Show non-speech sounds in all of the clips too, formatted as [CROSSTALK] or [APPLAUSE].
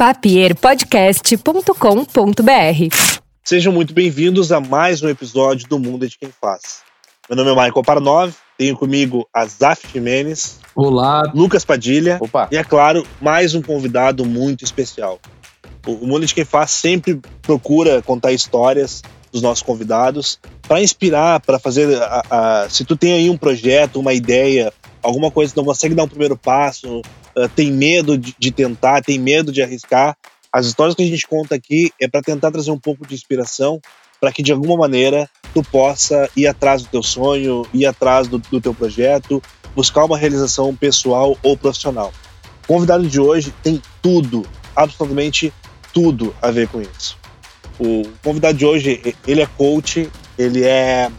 papierpodcast.com.br. Sejam muito bem-vindos a mais um episódio do Mundo é de Quem Faz. Meu nome é Michael Parnov, tenho comigo a Zaf Jimenez, Olá. Lucas Padilha Opa. e, é claro, mais um convidado muito especial. O o Mundo é de Quem Faz sempre procura contar histórias dos nossos convidados para inspirar, para fazer. A, a- se tu tem aí um projeto, uma ideia, alguma coisa que não consegue dar um primeiro passo, ah, tem medo de, de tentar, tem medo de arriscar, as histórias que a gente conta aqui é para tentar trazer um pouco de inspiração para que de alguma maneira tu possa ir atrás do teu sonho, ir atrás do, do teu projeto, buscar uma realização pessoal ou profissional. O convidado de hoje tem tudo, absolutamente tudo a ver com isso. O convidado de hoje, ele é coach, ele é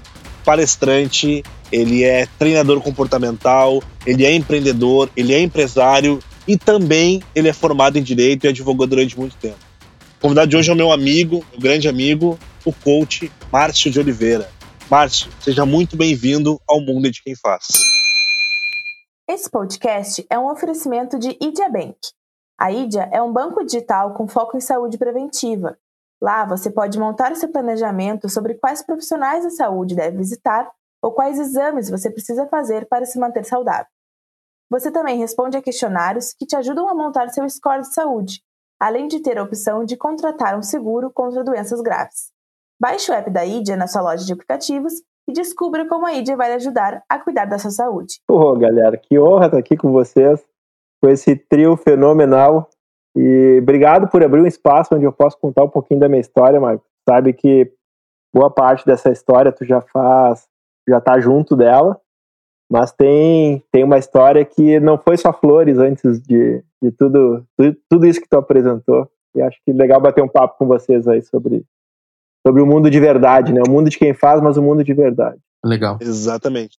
palestrante, ele é treinador comportamental, ele é empreendedor, ele é empresário e também ele é formado em direito e advogou durante muito tempo. O convidado de hoje é o meu amigo, meu grande amigo, o coach Márcio de Oliveira. Márcio, seja muito bem-vindo ao mundo de quem faz. Esse podcast é um oferecimento de Idia Bank. A Idia é um banco digital com foco em saúde preventiva. Lá você pode montar o seu planejamento sobre quais profissionais da saúde deve visitar ou quais exames você precisa fazer para se manter saudável. Você também responde a questionários que te ajudam a montar seu score de saúde, além de ter a opção de contratar um seguro contra doenças graves. Baixe o app da Idia na sua loja de aplicativos e descubra como a Idia vai lhe ajudar a cuidar da sua saúde. Ô, galera, que honra estar aqui com vocês, com esse trio fenomenal. E obrigado por abrir um espaço onde eu posso contar um pouquinho da minha história, Marco. Sabe que boa parte dessa história tu já faz, já tá junto dela, mas tem, tem uma história que não foi só flores antes de, de tudo, tudo, tudo isso que tu apresentou. E acho que legal bater um papo com vocês aí sobre, sobre o mundo de verdade, né? O mundo de quem faz, mas o mundo de verdade. Legal. Exatamente.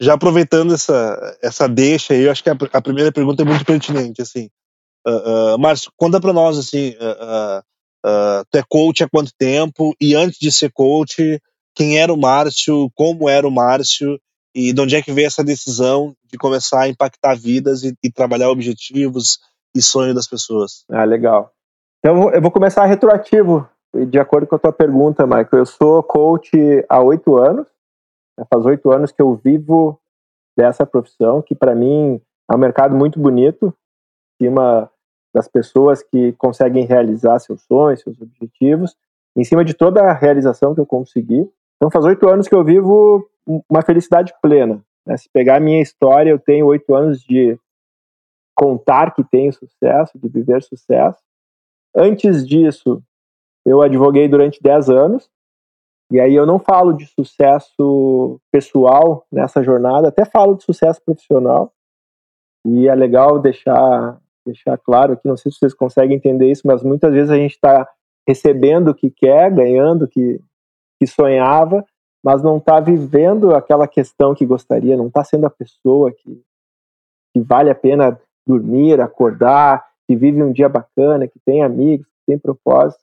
Já aproveitando essa, essa deixa aí, eu acho que a, a primeira pergunta é muito pertinente, assim. Uh, uh, Márcio, conta pra nós, assim, uh, uh, tu é coach há quanto tempo? E antes de ser coach, quem era o Márcio? Como era o Márcio? E de onde é que veio essa decisão de começar a impactar vidas e, e trabalhar objetivos e sonhos das pessoas? Ah, legal. Então eu vou- começar retroativo, de acordo com a tua pergunta, Michael. Eu sou coach há oito anos. né, Faz oito anos que eu vivo dessa profissão, que para mim é um mercado muito bonito, em cima das pessoas que conseguem realizar seus sonhos, seus objetivos, em cima de toda a realização que eu consegui. Então faz oito anos que eu vivo uma felicidade plena. né? Se pegar a minha história, eu tenho oito anos de contar que tenho sucesso, de viver sucesso. Antes disso, eu advoguei durante 10 anos, e aí eu não falo de sucesso pessoal nessa jornada, até falo de sucesso profissional, e é legal deixar, deixar claro aqui, não sei se vocês conseguem entender isso, mas muitas vezes a gente está recebendo o que quer, ganhando o que, que sonhava, mas não está vivendo aquela questão que gostaria, não está sendo a pessoa que, que vale a pena dormir, acordar, que vive um dia bacana, que tem amigos, que tem propósito.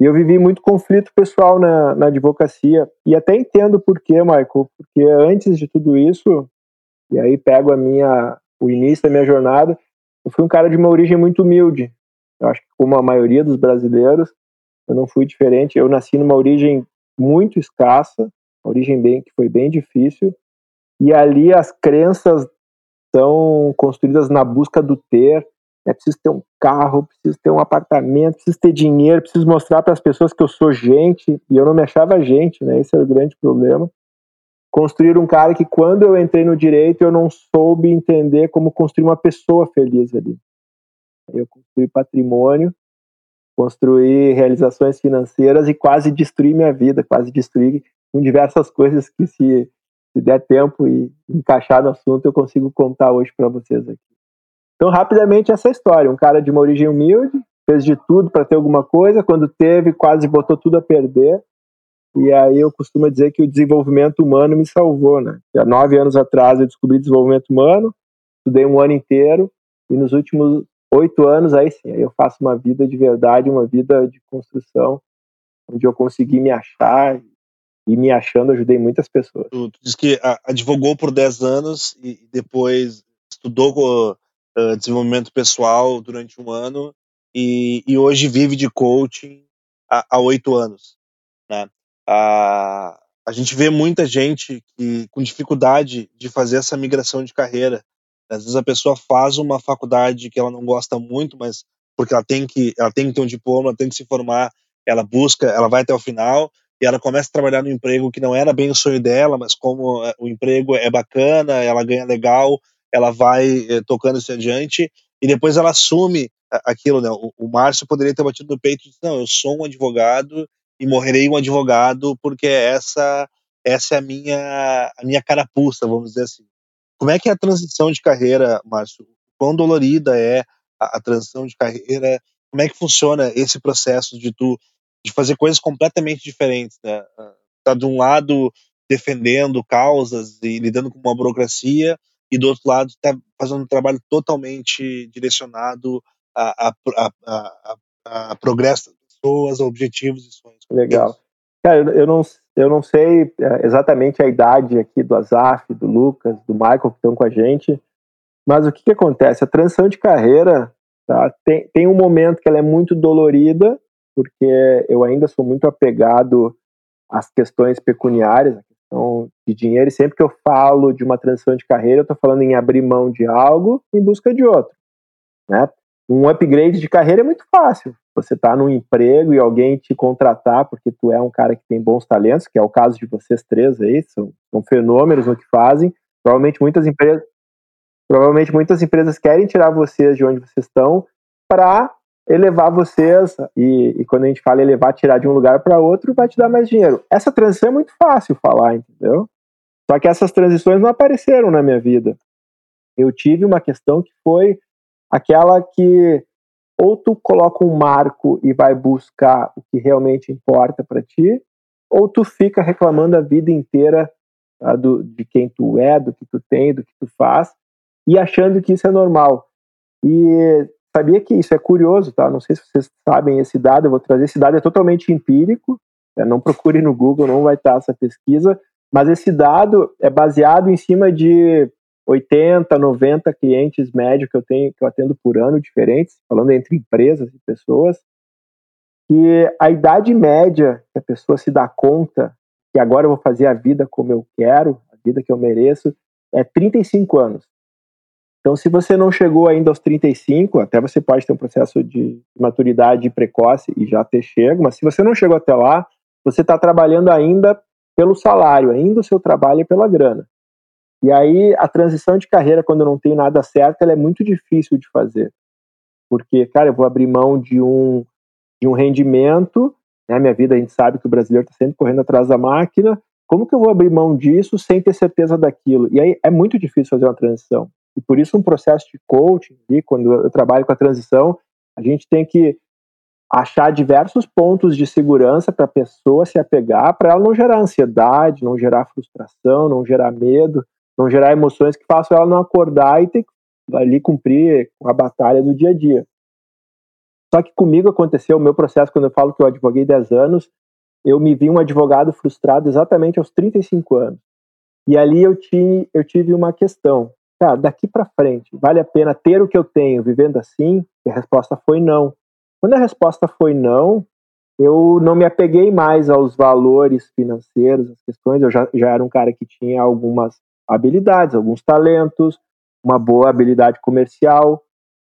E eu vivi muito conflito pessoal na, na advocacia. E até entendo por quê, Michael, porque antes de tudo isso, e aí pego a minha, o início da minha jornada, eu fui um cara de uma origem muito humilde. Eu acho que como a maioria dos brasileiros, eu não fui diferente. Eu nasci numa origem muito escassa, uma origem bem que foi bem difícil. E ali as crenças são construídas na busca do ter. É preciso ter um carro, preciso ter um apartamento, preciso ter dinheiro, preciso mostrar para as pessoas que eu sou gente. E eu não me achava gente, né? Esse era o grande problema. Construir um cara que, quando eu entrei no direito, eu não soube entender como construir uma pessoa feliz ali. Eu construí patrimônio, construí realizações financeiras e quase destruí minha vida, quase destruí com diversas coisas que, se, se der tempo e encaixar no assunto, eu consigo contar hoje para vocês aqui. Então, rapidamente, essa história. Um cara de uma origem humilde, fez de tudo para ter alguma coisa, quando teve, quase botou tudo a perder. E aí eu costumo dizer que o desenvolvimento humano me salvou, né? Há nove anos atrás eu descobri desenvolvimento humano, estudei um ano inteiro, e nos últimos oito anos, aí sim, aí eu faço uma vida de verdade, uma vida de construção, onde eu consegui me achar, e me achando ajudei muitas pessoas. Tu, tu que advogou por dez anos e depois estudou uh, desenvolvimento pessoal durante um ano e, e hoje vive de coaching há oito anos. Né? A, a gente vê muita gente que, com dificuldade de fazer essa migração de carreira. Às vezes a pessoa faz uma faculdade que ela não gosta muito, mas porque ela tem que, ela tem que ter um diploma, ela tem que se formar, ela busca, ela vai até o final e ela começa a trabalhar no emprego que não era bem o sonho dela, mas como eh, o emprego é bacana, ela ganha legal, ela vai eh, tocando isso adiante e depois ela assume aquilo, né? O, o Márcio poderia ter batido no peito e disse, não, eu sou um advogado e morrerei um advogado porque essa essa é a minha a minha carapuça, vamos dizer assim. Como é que é a transição de carreira, Márcio? Quão dolorida é a, a transição de carreira? Como é que funciona esse processo de tu de fazer coisas completamente diferentes, né? Tá de um lado defendendo causas e lidando com uma burocracia e do outro lado está fazendo um trabalho totalmente direcionado a, a, a, a, progresso das pessoas, a objetivos e sonhos. Legal. Cara, eu não, eu não sei é, exatamente a idade aqui do Azaf, do Lucas, do Michael que estão com a gente, mas o que, que acontece? A transição de carreira tá, tem, tem um momento que ela é muito dolorida, porque eu ainda sou muito apegado às questões pecuniárias, a questão de dinheiro, e sempre que eu falo de uma transição de carreira, eu estou falando em abrir mão de algo em busca de outro. Né? Um upgrade de carreira é muito fácil. Você está num emprego e alguém te contratar porque tu é um cara que tem bons talentos, que é o caso de vocês três aí, são, são fenômenos no que fazem. Provavelmente muitas empresas, provavelmente muitas empresas querem tirar vocês de onde vocês estão para elevar vocês e, e, quando a gente fala elevar, tirar de um lugar para outro, vai te dar mais dinheiro. Essa transição é muito fácil falar, entendeu? Só que essas transições não apareceram na minha vida. Eu tive uma questão que foi aquela que ou tu coloca um marco e vai buscar o que realmente importa para ti, ou tu fica reclamando a vida inteira tá, do, de quem tu é, do que tu tem, do que tu faz, e achando que isso é normal. E sabia que isso é curioso, tá? Não sei se vocês sabem esse dado, eu vou trazer esse dado, é totalmente empírico, né? não procure no Google, não vai estar essa pesquisa, mas esse dado é baseado em cima de 80, 90 clientes médios que eu tenho, que eu atendo por ano diferentes, falando entre empresas e pessoas, que a idade média que a pessoa se dá conta que agora eu vou fazer a vida como eu quero, a vida que eu mereço, é 35 anos. Então, se você não chegou ainda aos 35, até você pode ter um processo de maturidade precoce e já ter chego, mas se você não chegou até lá, você está trabalhando ainda pelo salário, ainda o seu trabalho é pela grana. E aí a transição de carreira, quando não tenho nada certo, ela é muito difícil de fazer. Porque, cara, eu vou abrir mão de um, de um rendimento, né? Minha vida, a gente sabe que o brasileiro está sempre correndo atrás da máquina. Como que eu vou abrir mão disso sem ter certeza daquilo? E aí é muito difícil fazer uma transição. E por isso um processo de coaching, e quando eu trabalho com a transição, a gente tem que achar diversos pontos de segurança para a pessoa se apegar, para ela não gerar ansiedade, não gerar frustração, não gerar medo, não gerar emoções que façam ela não acordar e ter que ali cumprir a batalha do dia a dia. Só que comigo aconteceu o meu processo, quando eu falo que eu advoguei 10 anos, eu me vi um advogado frustrado exatamente aos 35 anos. E ali eu, tinha, eu tive uma questão. Cara, daqui para frente, vale a pena ter o que eu tenho vivendo assim? E a resposta foi não. Quando a resposta foi não, eu não me apeguei mais aos valores financeiros, as questões. Eu já, já era um cara que tinha algumas habilidades, alguns talentos, uma boa habilidade comercial,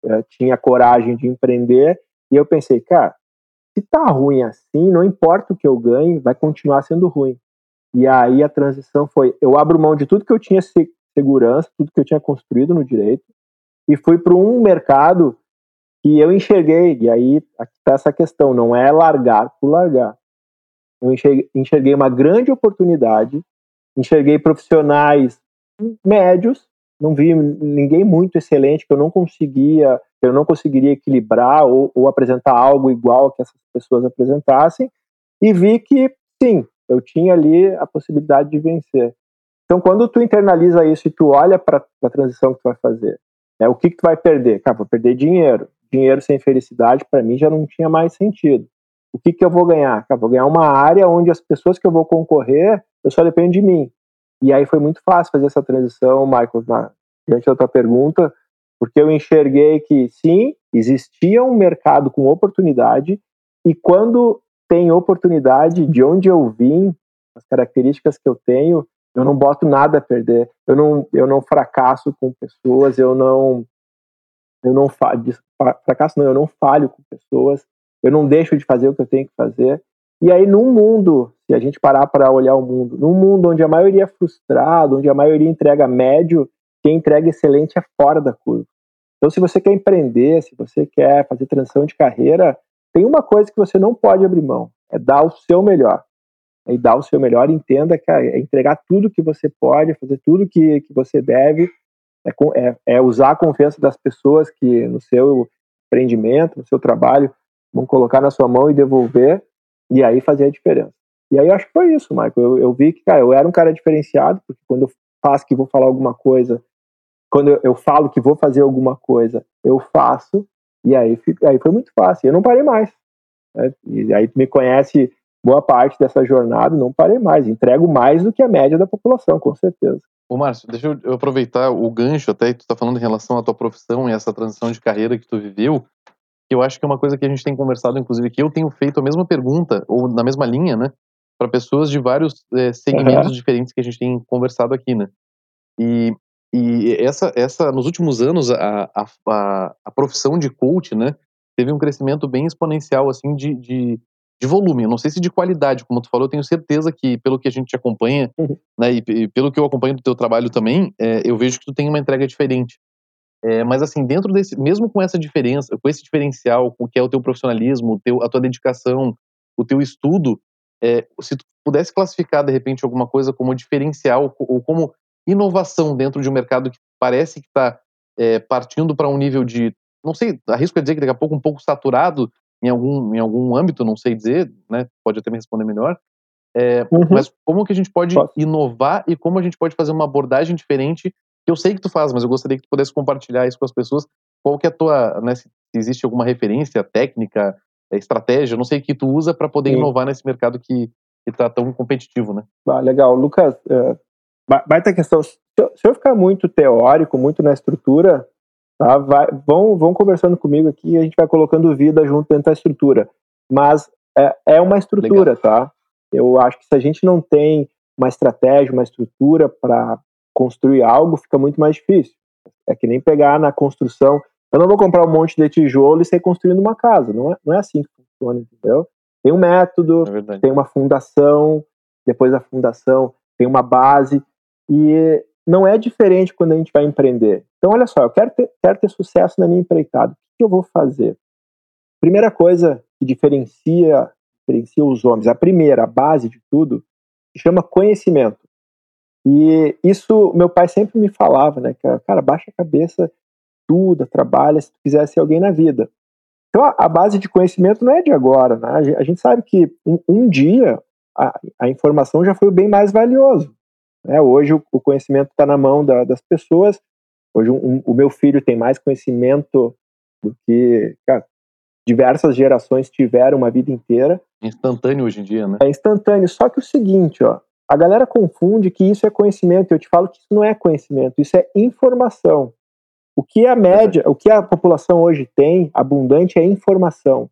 eh, tinha coragem de empreender. E eu pensei, cara, se tá ruim assim, não importa o que eu ganhe, vai continuar sendo ruim. E aí a transição foi: eu abro mão de tudo que eu tinha segurança, tudo que eu tinha construído no direito, e fui para um mercado que eu enxerguei. E aí está essa questão: não é largar por largar. Eu enxerguei, enxerguei uma grande oportunidade, enxerguei profissionais médios não vi ninguém muito excelente que eu não conseguia, eu não conseguiria equilibrar ou, ou apresentar algo igual que essas pessoas apresentassem, e vi que sim, eu tinha ali a possibilidade de vencer. Então, quando tu internaliza isso e tu olha para a transição que tu vai fazer, né, o que, que tu vai perder? Cara, vou perder dinheiro. Dinheiro sem felicidade, para mim, já não tinha mais sentido. O que, que eu vou ganhar? Cara, vou ganhar uma área onde as pessoas que eu vou concorrer, eu só dependo de mim. E aí foi muito fácil fazer essa transição, Michael, na, diante da tua pergunta, porque eu enxerguei que, sim, existia um mercado com oportunidade, e quando tem oportunidade, de onde eu vim, as características que eu tenho, eu não boto nada a perder. Eu não, eu não fracasso com pessoas, eu não eu não fa fracasso não, eu não falho com pessoas, eu não deixo de fazer o que eu tenho que fazer. E aí num mundo, se a gente parar para olhar o mundo, num mundo onde a maioria é frustrado, onde a maioria entrega médio, quem entrega excelente é fora da curva. Então se você quer empreender, se você quer fazer transição de carreira, tem uma coisa que você não pode abrir mão, é dar o seu melhor e dar o seu melhor, entenda que é entregar tudo que você pode, fazer tudo que, que você deve, é, é, é usar a confiança das pessoas que no seu empreendimento, no seu trabalho, vão colocar na sua mão e devolver, e aí fazer a diferença. E aí eu acho que foi isso, Michael. Eu, eu vi que, cara, eu era um cara diferenciado, porque quando eu faço que vou falar alguma coisa, quando eu, eu falo que vou fazer alguma coisa, eu faço, e aí, aí foi muito fácil. Eu não parei mais. Né? E aí tu me conhece boa parte dessa jornada, não parei mais. Entrego mais do que a média da população, com certeza. Ô Márcio, deixa eu aproveitar o gancho até que tu está falando em relação à tua profissão e essa transição de carreira que tu viveu, que eu acho que é uma coisa que a gente tem conversado, inclusive, que eu tenho feito a mesma pergunta, ou na mesma linha, né, para pessoas de vários é, segmentos uhum. diferentes que a gente tem conversado aqui, né. E, e essa, essa, nos últimos anos, a, a, a, a profissão de coach, né, teve um crescimento bem exponencial, assim, de, de de volume, eu não sei se de qualidade, como tu falou, eu tenho certeza que pelo que a gente acompanha, uhum. né, e, e, pelo que eu acompanho do teu trabalho também, é, eu vejo que tu tem uma entrega diferente. É, mas assim, dentro desse, mesmo com essa diferença, com esse diferencial, com o que é o teu profissionalismo, o teu, a tua dedicação, o teu estudo, é, se tu pudesse classificar de repente alguma coisa como diferencial ou como inovação dentro de um mercado que parece que está é, partindo para um nível de, não sei, arrisco a dizer que daqui a pouco um pouco saturado em algum, em algum âmbito, não sei dizer, né? Pode até me responder melhor. É, uhum. Mas como que a gente pode inovar e como a gente pode fazer uma abordagem diferente? Que eu sei que tu faz, mas eu gostaria que tu pudesse compartilhar isso com as pessoas. Qual que é a tua, né? Se existe alguma referência técnica, estratégia, não sei que tu usa para poder Sim. inovar nesse mercado que está tão competitivo, né? Ah, legal, Lucas. É, baita questão. Se eu ficar muito teórico, muito na estrutura, Tá? Vai, vão, vão conversando comigo aqui e a gente vai colocando vida junto dentro da estrutura. Mas é, é uma estrutura, Legal. tá? Eu acho que se a gente não tem uma estratégia, uma estrutura para construir algo, fica muito mais difícil. É que nem pegar na construção. Eu não vou comprar um monte de tijolo e sair construindo uma casa. Não é, não é assim que funciona, entendeu? Tem um método, é tem uma fundação, depois da fundação tem uma base. E não é diferente quando a gente vai empreender. Então, olha só, eu quero ter, quero ter sucesso na minha empreitada. O que eu vou fazer? Primeira coisa que diferencia, diferencia os homens, a primeira, a base de tudo, se chama conhecimento. E isso meu pai sempre me falava, né? Que, cara, baixa a cabeça, estuda, trabalha, se tu quiser ser alguém na vida. Então, a, a base de conhecimento não é de agora, né? A gente sabe que um, um dia a, a informação já foi o bem mais valioso. Né? Hoje o, o conhecimento está na mão da, das pessoas. Hoje um, o meu filho tem mais conhecimento do que cara, diversas gerações tiveram uma vida inteira. Instantâneo hoje em dia, né? É instantâneo. Só que o seguinte, ó, a galera confunde que isso é conhecimento. Eu te falo que isso não é conhecimento, isso é informação. O que a média, o que a população hoje tem, abundante, é informação.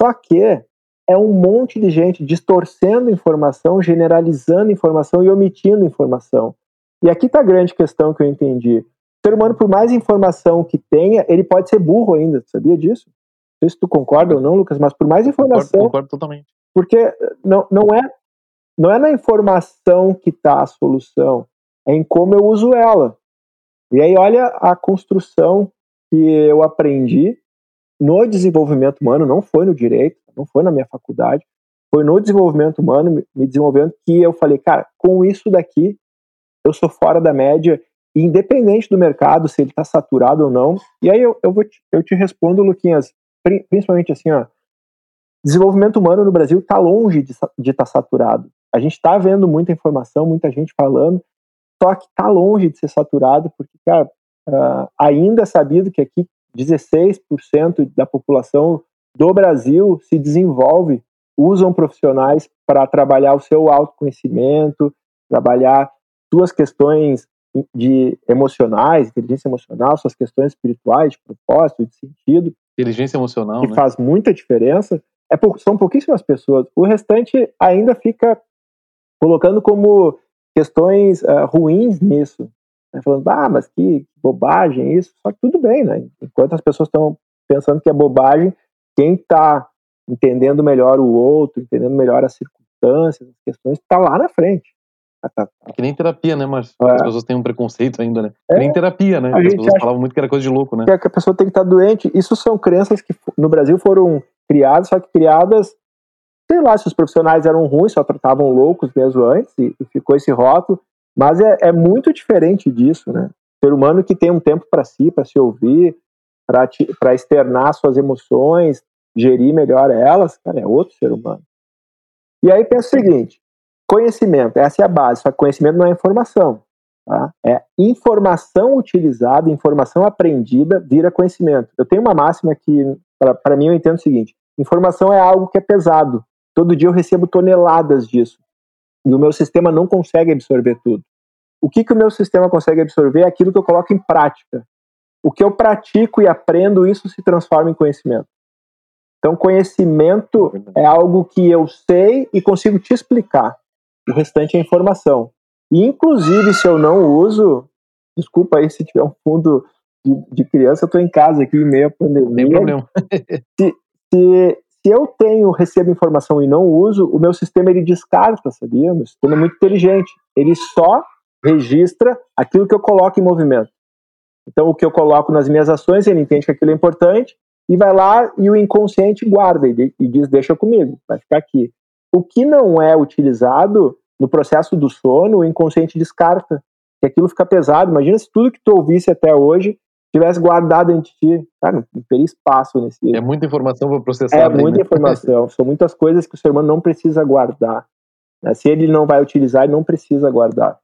Só que é um monte de gente distorcendo informação, generalizando informação e omitindo informação. E aqui está a grande questão que eu entendi. O ser humano, por mais informação que tenha, ele pode ser burro ainda. Sabia disso? Não sei se tu concorda ou não, Lucas, mas por mais informação. Concordo, concordo totalmente. Porque não, não, é, não é na informação que está a solução, é em como eu uso ela. E aí, olha a construção que eu aprendi no desenvolvimento humano, não foi no direito, não foi na minha faculdade, foi no desenvolvimento humano, me desenvolvendo, que eu falei, cara, com isso daqui, eu sou fora da média independente do mercado, se ele está saturado ou não. E aí eu, eu, vou te, eu te respondo, Luquinhas, principalmente assim, ó, desenvolvimento humano no Brasil está longe de estar tá saturado. A gente está vendo muita informação, muita gente falando, só que está longe de ser saturado, porque, cara, uh, ainda é sabido que aqui 16% da população do Brasil se desenvolve, usam profissionais para trabalhar o seu autoconhecimento, trabalhar suas questões de emocionais, inteligência emocional, suas questões espirituais, de propósito, de sentido. Inteligência emocional, que né? faz muita diferença. É, são pouquíssimas pessoas. O restante ainda fica colocando como questões uh, ruins nisso. Né? Falando, ah, mas que bobagem isso. Só que tudo bem, né? Enquanto as pessoas estão pensando que é bobagem, quem está entendendo melhor o outro, entendendo melhor as circunstâncias, as questões, está lá na frente. Tá, tá. É que nem terapia, né, Márcio? É. As pessoas têm um preconceito ainda, né? É. Que nem terapia, né? A as pessoas falavam muito que era coisa de louco, né? Que a pessoa tem que estar tá doente. Isso são crenças que no Brasil foram criadas, só que criadas, sei lá, se os profissionais eram ruins, só tratavam loucos mesmo antes, e, e ficou esse rótulo. Mas é, é, muito diferente disso, né? Ser humano que tem um tempo para si, para se ouvir, para externar suas emoções, gerir melhor elas, cara, é outro ser humano. E aí pensa o seguinte: conhecimento, essa é a base, só que conhecimento não é informação. Tá? É informação utilizada, informação aprendida vira conhecimento. Eu tenho uma máxima que, para mim, eu entendo o seguinte: informação é algo que é pesado. Todo dia eu recebo toneladas disso. E o meu sistema não consegue absorver tudo. O que, que o meu sistema consegue absorver é aquilo que eu coloco em prática. O que eu pratico e aprendo, isso se transforma em conhecimento. Então, conhecimento é algo que eu sei e consigo te explicar. O restante é informação. E, inclusive, se eu não uso, desculpa aí se tiver um fundo de, de criança, eu estou em casa aqui em meio à pandemia. Tem problema. se, se, se eu tenho, recebo informação e não uso, o meu sistema ele descarta, sabia? Meu sistema é muito inteligente. Ele só registra aquilo que eu coloco em movimento. Então, o que eu coloco nas minhas ações, ele entende que aquilo é importante e vai lá e o inconsciente guarda e, e diz: deixa comigo, vai ficar aqui. O que não é utilizado no processo do sono, o inconsciente descarta, que aquilo fica pesado. Imagina se tudo que tu ouvisse até hoje tivesse guardado em ti. Cara, não teria espaço nesse. É muita informação para processar. É muita né? informação. [LAUGHS] São muitas coisas que o ser humano não precisa guardar. Né? Se ele não vai utilizar, ele não precisa guardar.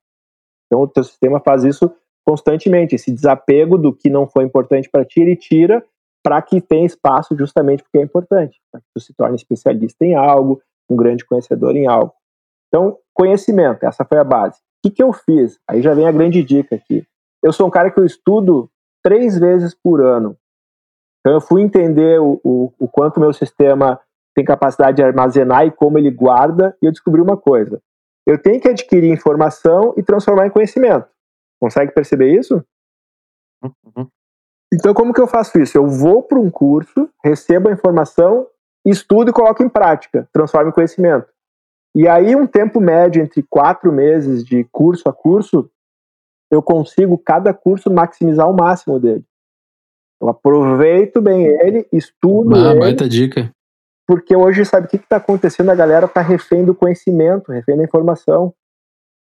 Então o teu sistema faz isso constantemente. Esse desapego do que não foi importante para ti, ele tira para que tenha espaço justamente porque é importante, para que tu se torne especialista em algo, um grande conhecedor em algo. Então, conhecimento, essa foi a base. O que, que eu fiz? Aí já vem a grande dica aqui. Eu sou um cara que eu estudo três vezes por ano. Então, eu fui entender o, o, o quanto meu sistema tem capacidade de armazenar e como ele guarda, e eu descobri uma coisa. Eu tenho que adquirir informação e transformar em conhecimento. Consegue perceber isso? Uhum. Então, como que eu faço isso? Eu vou para um curso, recebo a informação, estudo e coloco em prática, transformo em conhecimento. E aí, um tempo médio entre quatro meses de curso a curso, eu consigo cada curso maximizar o máximo dele. Eu aproveito bem ele, estudo ah, ele. Baita dica. Porque hoje, sabe o que está acontecendo? A galera está refém do conhecimento, refém da informação.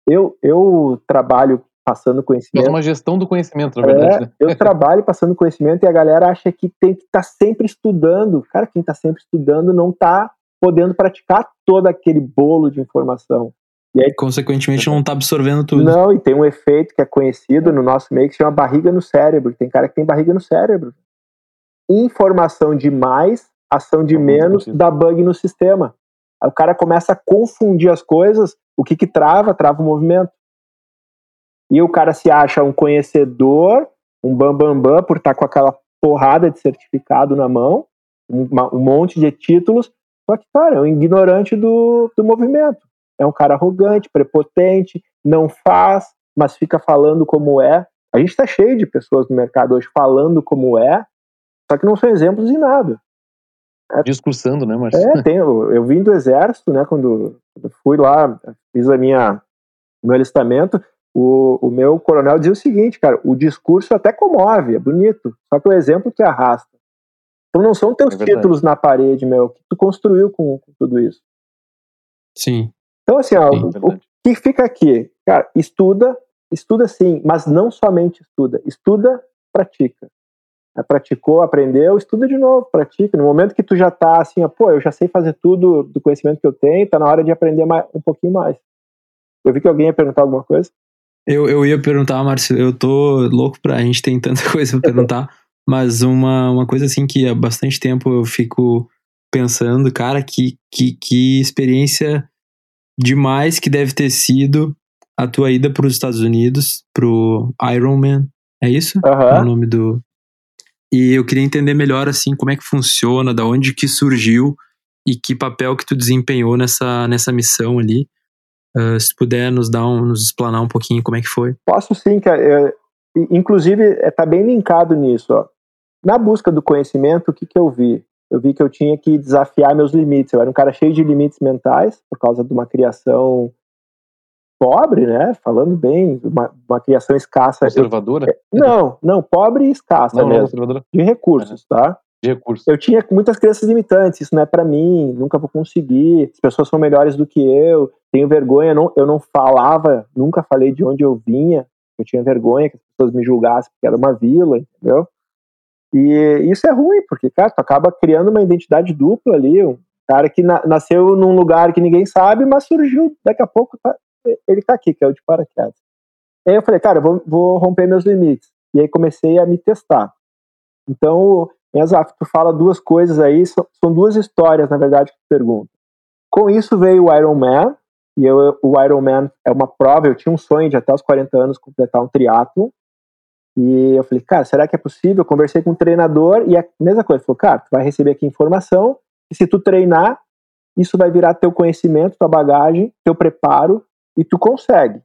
Eu, eu trabalho passando conhecimento. É uma gestão do conhecimento, na verdade. É, né? Eu trabalho passando conhecimento e a galera acha que tem que estar tá sempre estudando. Cara, quem está sempre estudando não está podendo praticar todo aquele bolo de informação. E aí, Consequentemente, não está absorvendo tudo. Não, e tem um efeito que é conhecido no nosso meio que se chama barriga no cérebro. Tem cara que tem barriga no cérebro. Informação demais, ação de menos, dá bug no sistema. Aí o cara começa a confundir as coisas. O que que trava? Trava o movimento. E o cara se acha um conhecedor, um bambambam, bam, bam, por estar com aquela porrada de certificado na mão, um, um monte de títulos, só que, cara, é um ignorante do, do movimento. É um cara arrogante, prepotente, não faz, mas fica falando como é. A gente está cheio de pessoas no mercado hoje falando como é, só que não são exemplos em nada. É, Discursando, né, Marcelo? É, tem, eu, eu vim do exército, né, quando, fui lá, fiz a minha, meu alistamento, o, o meu coronel dizia o seguinte, cara, o discurso até comove, é bonito, só que o exemplo que arrasta. Então não são teus é títulos na parede, meu, que tu construiu com, com tudo isso. Sim. Então, assim, ó, Sim, o, o, que fica aqui? Cara, estuda, estuda sim, mas não somente estuda. Estuda, pratica. É, praticou, aprendeu, estuda de novo, pratica. No momento que tu já tá assim, ó, pô, eu já sei fazer tudo do conhecimento que eu tenho, tá na hora de aprender mais, um pouquinho mais. Eu vi que alguém ia perguntar alguma coisa. Eu, eu ia perguntar, Márcio, eu tô louco pra. A gente tem tanta [LAUGHS] coisa pra perguntar, mas uma, uma coisa assim que há bastante tempo eu fico pensando, cara, que, que, que experiência demais que deve ter sido a tua ida para os Estados Unidos, pro Ironman, é isso? Uhum. É o nome do. E eu queria entender melhor assim como é que funciona, da onde que surgiu e que papel que tu desempenhou nessa, nessa missão ali. Uh, se puder nos dar um, nos explanar um pouquinho como é que foi. Posso sim, cara. Eu, inclusive, está bem linkado nisso. Ó. Na busca do conhecimento, o que, que eu vi? Eu vi que eu tinha que desafiar meus limites. Eu era um cara cheio de limites mentais, por causa de uma criação pobre, né? Falando bem, uma, uma criação escassa. Conservadora? Eu, não, não, pobre e escassa não, mesmo. Não, de recursos, uhum. tá? De recursos. Eu tinha muitas crenças limitantes, isso não é para mim, nunca vou conseguir, as pessoas são melhores do que eu, tenho vergonha, não, eu não falava, nunca falei de onde eu vinha, eu tinha vergonha que as pessoas me julgassem porque era uma vila, entendeu? E isso é ruim, porque, cara, tu acaba criando uma identidade dupla ali, um cara que na, nasceu num lugar que ninguém sabe, mas surgiu, daqui a pouco tá, ele tá aqui, que é o de paraquedas. Aí eu falei, cara, vou, vou romper meus limites. E aí comecei a me testar. Então, Exato, tu fala duas coisas aí, são, são, duas histórias, na verdade, que tu pergunta. Com isso veio o Iron Man, e eu, o Iron Man é uma prova, eu tinha um sonho de até os 40 anos completar um triatlo, e eu falei, cara, será que é possível? Eu conversei com o um treinador, e a mesma coisa, ele falou, cara, tu vai receber aqui informação, e se tu treinar, isso vai virar teu conhecimento, tua bagagem, teu preparo, e tu consegue.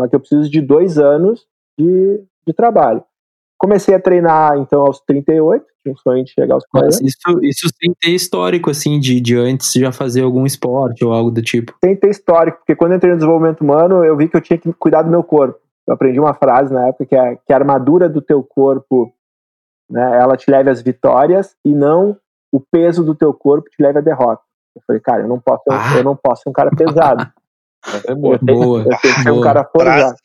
Só que eu preciso de dois anos de, de trabalho. Comecei a treinar, então, aos 38, tinha um sonho de chegar aos 40. Mas isso, isso sem ter histórico, assim, de, de antes já fazer algum esporte ou algo do tipo? Sem ter histórico, porque quando eu entrei no desenvolvimento humano, eu vi que eu tinha que cuidar do meu corpo. Eu aprendi uma frase na época que é que a armadura do teu corpo, né, ela te leva às vitórias e não o peso do teu corpo te leva à derrota. Eu falei, cara, eu não posso, ah. eu não posso ser um cara pesado. é boa, eu tenho, boa, eu tenho que ser um cara forjado.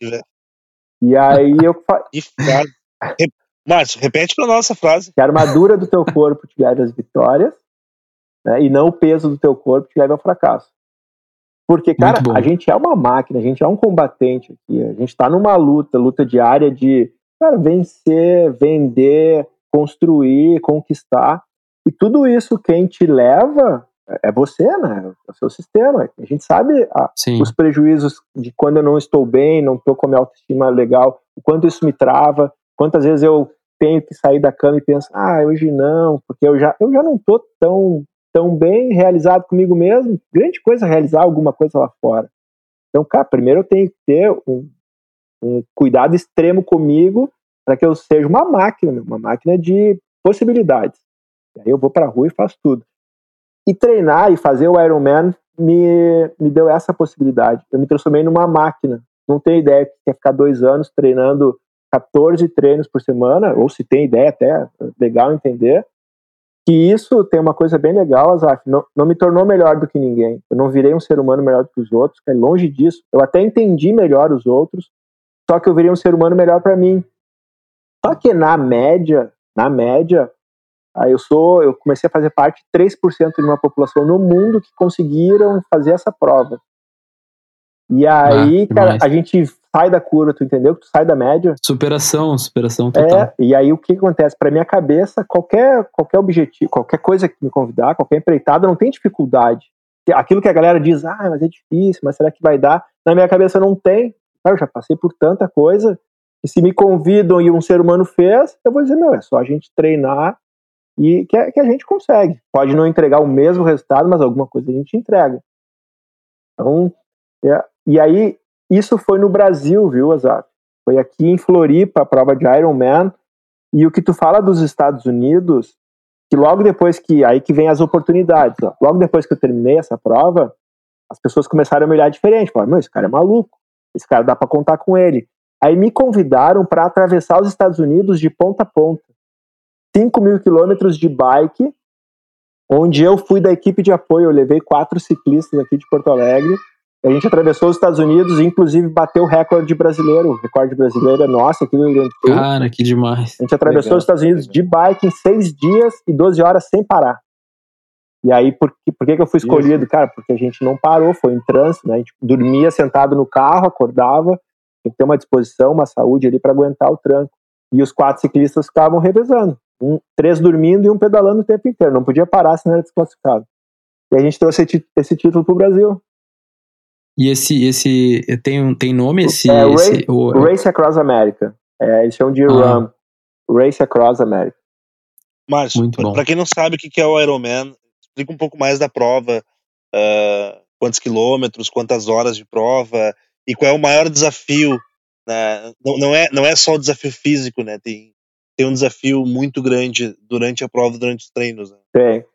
E aí eu... [LAUGHS] Márcio, repete para nossa frase. Que a armadura do teu corpo te leva às vitórias, né, e não o peso do teu corpo te leva ao fracasso. Porque, cara, a gente é uma máquina, a gente é um combatente aqui, a gente está numa luta, luta diária de cara, vencer, vender, construir, conquistar. E tudo isso quem te leva é você, né? É o seu sistema. A gente sabe a, os prejuízos de quando eu não estou bem, não estou com a minha autoestima legal, o quanto isso me trava, quantas vezes eu tenho que sair da cama e penso, ah, hoje não, porque eu já, eu já não estou tão, tão bem realizado comigo mesmo. Grande coisa realizar alguma coisa lá fora. Então, cara, primeiro eu tenho que ter um, um cuidado extremo comigo para que eu seja uma máquina, uma máquina de possibilidades. E aí eu vou para a rua e faço tudo. E treinar e fazer o Ironman me, me deu essa possibilidade. Eu me transformei numa máquina. Não tenho ideia que quer ficar dois anos treinando 14 treinos por semana, ou se tem ideia até, legal entender, que isso tem uma coisa bem legal, Azaf, não, não me tornou melhor do que ninguém. Eu não virei um ser humano melhor do que os outros, é longe disso. Eu até entendi melhor os outros, só que eu virei um ser humano melhor para mim. Só que na média, na média, aí eu sou, eu comecei a fazer parte de 3% de uma população no mundo que conseguiram fazer essa prova. E aí, ah, cara, a gente sai da curva, tu entendeu? Tu sai da média. Superação, superação total. É, e aí o que acontece? Para minha cabeça, qualquer, qualquer objetivo, qualquer coisa que me convidar, qualquer empreitada, não tem dificuldade. Aquilo que a galera diz, ah, mas é difícil, mas será que vai dar? Na minha cabeça não tem. Cara, eu já passei por tanta coisa que se me convidam e um ser humano fez, eu vou dizer, meu, é só a gente treinar e que, que a gente consegue. Pode não entregar o mesmo resultado, mas alguma coisa a gente entrega. Então, é, e aí, isso foi no Brasil, viu, Azar? Foi aqui em Floripa, a prova de Ironman. E o que tu fala dos Estados Unidos, que logo depois que. Aí que vem as oportunidades. Ó, logo depois que eu terminei essa prova, as pessoas começaram a me olhar diferente. Falaram, meu, esse cara é maluco. Esse cara dá para contar com ele. Aí me convidaram para atravessar os Estados Unidos de ponta a ponta. 5 mil quilômetros de bike, onde eu fui da equipe de apoio. Eu levei quatro ciclistas aqui de Porto Alegre A gente atravessou os Estados Unidos e, inclusive, bateu o recorde brasileiro. O recorde brasileiro é nosso aqui no Rio Grande do Sul. Cara, que demais. A gente atravessou Legal, os Estados Unidos de bike em seis dias e 12 horas sem parar. E aí, por, que- por que, que eu fui escolhido? Cara, porque a gente não parou, foi em trânsito, né? A gente dormia sentado no carro, acordava, tem que ter uma disposição, uma saúde ali para aguentar o tranco. E os quatro ciclistas ficavam revezando. Um, três dormindo e um pedalando o tempo inteiro. Não podia parar, senão era desclassificado. E a gente trouxe esse, título pro Brasil. E esse, esse tem, um- tem nome esse, É, esse Ray- o- Race Across America. É, eles chamam de Ah. RAM. Race Across America. Bom. para quem não sabe o que é o Ironman, explica um pouco mais da prova, ah, quantos quilômetros, quantas horas de prova e qual é o maior desafio. Né? Não, não, é, não é só o desafio físico, né? Tem, tem um desafio muito grande durante a prova, durante os treinos. Né? Tem.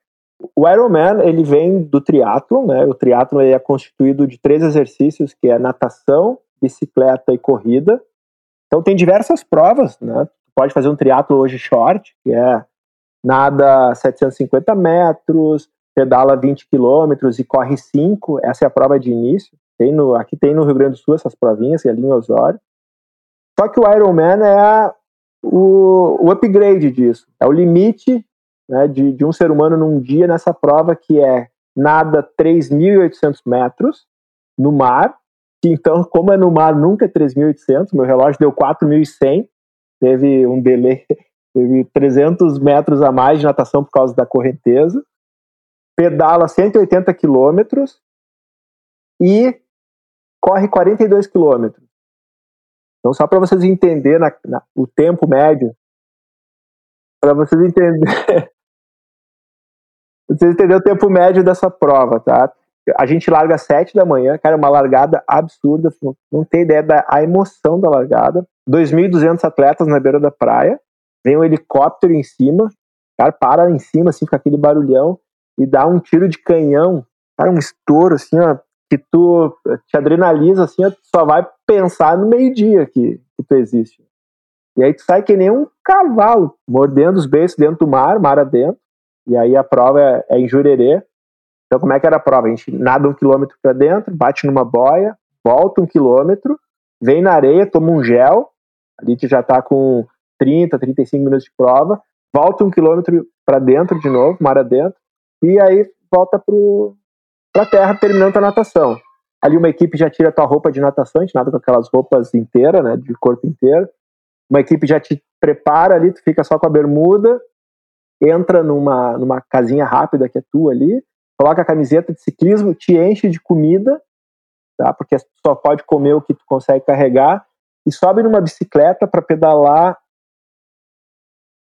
O Ironman, ele vem do triatlon, né? O triatlon ele é constituído de três exercícios, que é natação, bicicleta e corrida. Então tem diversas provas, né? Pode fazer um triatlo hoje short, que é nada 750 metros, pedala 20 quilômetros e corre 5. Essa é a prova de início. Tem no, aqui tem no Rio Grande do Sul essas provinhas, que é ali em Osório. Só que o Ironman é o, o upgrade disso. É o limite né, de, de um ser humano num dia nessa prova que é nada 3.800 metros no mar, que então, como é no mar, nunca é 3.800, meu relógio deu 4.100, teve um delay, [LAUGHS] teve 300 metros a mais de natação por causa da correnteza, pedala 180 quilômetros e corre 42 quilômetros. Então, só para vocês entenderem na- na- o tempo médio, para vocês entenderem [LAUGHS] vocês entenderem o tempo médio dessa prova, tá? A gente larga às 7 da manhã, cara, uma largada absurda, não, não tem ideia da a emoção da largada. 2.200 atletas na beira da praia, vem um helicóptero em cima, cara, para em cima, assim, fica aquele barulhão, e dá um tiro de canhão, cara, um estouro, assim, ó, que tu te adrenaliza, assim, ó, tu só vai pensar no meio-dia que, que tu existe. E aí tu sai que nem um cavalo, mordendo os beiços dentro do mar, mar adentro, e aí a prova é, é em Jurerê. Então, como é que era a prova? A gente nada um quilômetro para dentro, bate numa boia, volta um quilômetro, vem na areia, toma um gel, ali tu já tá com 30, 35 minutos de prova, volta um quilômetro para dentro de novo, mar adentro, e aí volta para a terra terminando a natação. Ali uma equipe já tira a tua roupa de natação, a gente nada com aquelas roupas inteiras, né, de corpo inteiro. Uma equipe já te prepara ali, tu fica só com a bermuda, entra numa, numa casinha rápida que é tua ali, coloca a camiseta de ciclismo, te enche de comida, tá? Porque só pode comer o que tu consegue carregar e sobe numa bicicleta para pedalar